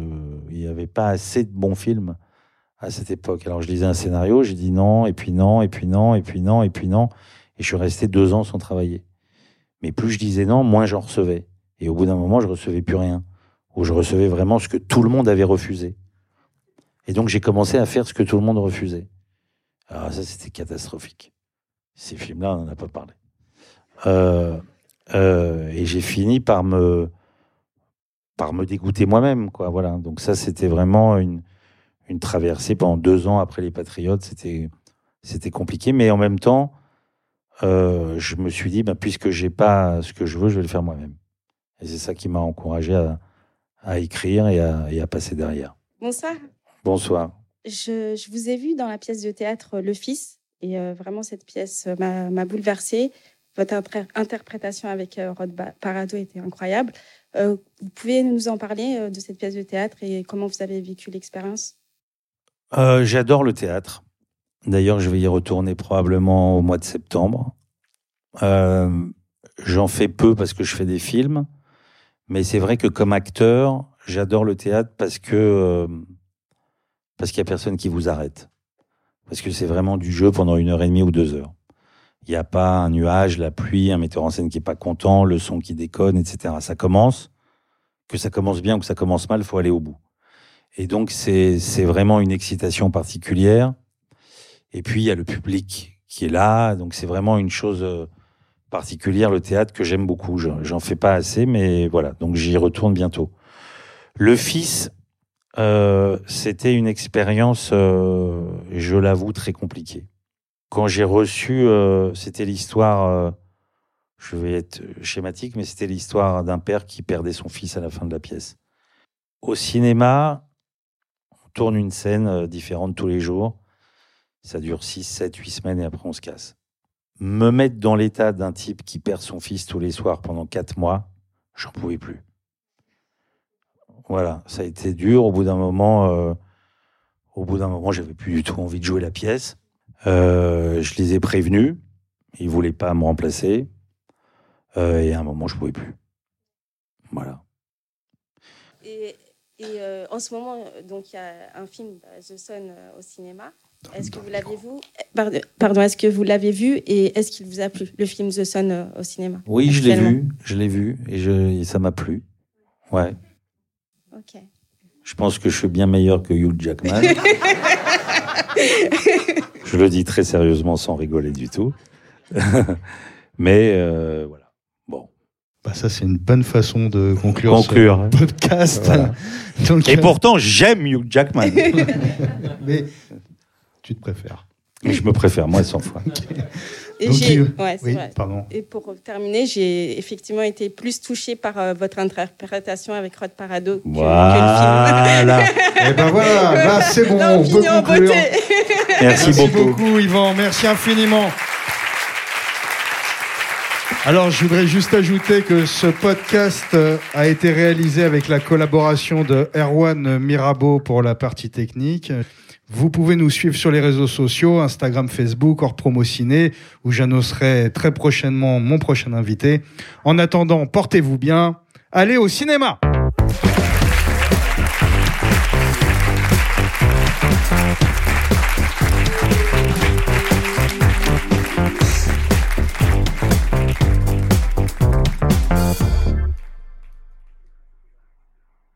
il n'y avait pas assez de bons films à cette époque. Alors je lisais un scénario, j'ai dit non, et puis non, et puis non, et puis non, et puis non, et je suis resté deux ans sans travailler. Mais plus je disais non, moins j'en recevais. Et au bout d'un moment, je recevais plus rien, ou je recevais vraiment ce que tout le monde avait refusé. Et donc j'ai commencé à faire ce que tout le monde refusait. Alors ça, c'était catastrophique. Ces films-là, on n'en a pas parlé. Euh, euh, et j'ai fini par me par me dégoûter moi-même, quoi. Voilà. Donc ça, c'était vraiment une une traversée pendant deux ans après les Patriotes. C'était c'était compliqué, mais en même temps, euh, je me suis dit, bah, puisque j'ai pas ce que je veux, je vais le faire moi-même. Et c'est ça qui m'a encouragé à, à écrire et à, et à passer derrière. Bonsoir. Bonsoir. Je, vous ai vu dans la pièce de théâtre Le Fils, et euh, vraiment cette pièce euh, m'a bouleversée. Votre interprétation avec euh, Rod Parado était incroyable. Euh, vous pouvez nous en parler euh, de cette pièce de théâtre et comment vous avez vécu l'expérience? J'adore le théâtre. D'ailleurs, je vais y retourner probablement au mois de septembre. J'en fais peu parce que je fais des films, mais c'est vrai que comme acteur, j'adore le théâtre parce que parce qu'il n'y a personne qui vous arrête. Parce que c'est vraiment du jeu pendant une heure et demie ou deux heures. Il n'y a pas un nuage, la pluie, un metteur en scène qui est pas content, le son qui déconne, etc. Ça commence, que ça commence bien ou que ça commence mal, il faut aller au bout. Et donc c'est c'est vraiment une excitation particulière. Et puis il y a le public qui est là, donc c'est vraiment une chose euh, particulière le théâtre que j'aime beaucoup. J'en fais pas assez, mais voilà. Donc j'y retourne bientôt. Le fils, euh, c'était une expérience, euh, je l'avoue, très compliquée. Quand j'ai reçu, euh, c'était l'histoire, je vais être schématique, mais c'était l'histoire d'un père qui perdait son fils à la fin de la pièce. Au cinéma, on tourne une scène différente tous les jours. Ça dure 6, 7, 8 semaines et après on se casse. Me mettre dans l'état d'un type qui perd son fils tous les soirs pendant 4 mois, j'en pouvais plus. Voilà, ça a été dur. Au bout d'un moment, euh, au bout d'un moment, j'avais plus du tout envie de jouer la pièce. Euh, je les ai prévenus. Ils voulaient pas me remplacer. Euh, et à un moment, je pouvais plus. Voilà. Et, et euh, en ce moment, donc il y a un film The Sun au cinéma. Est-ce que vous l'avez vu? Pardon, pardon est-ce que vous l'avez vu et est-ce qu'il vous a plu le film The Sun au cinéma? Oui, je l'ai vu, je l'ai vu et, je, et ça m'a plu. Ouais. Ok. Je pense que je suis bien meilleur que Hugh Jackman. (laughs) je le dis très sérieusement sans rigoler du tout. (laughs) Mais euh, voilà. Bon. Bah ça, c'est une bonne façon de conclure, conclure ce podcast. Voilà. Donc, Et euh... pourtant, j'aime Hugh Jackman. (laughs) Mais tu te préfères. Mais je me préfère, moi, 100 fois. Et, Donc, ouais, oui, vrai. pardon. Et pour terminer, j'ai effectivement été plus touchée par euh, votre interprétation avec Rod Parado que, que le Voilà. film. (laughs) Eh ben voilà, là c'est bon, on peut en conclure. beauté. Merci beaucoup. beaucoup, Yvan. Merci infiniment. Alors, je voudrais juste ajouter que ce podcast euh, a été réalisé avec la collaboration de Erwan Mirabeau pour la partie technique. Vous pouvez nous suivre sur les réseaux sociaux, Instagram, Facebook, hors promo ciné, où j'annoncerai très prochainement mon prochain invité. En attendant, portez-vous bien. Allez au cinéma!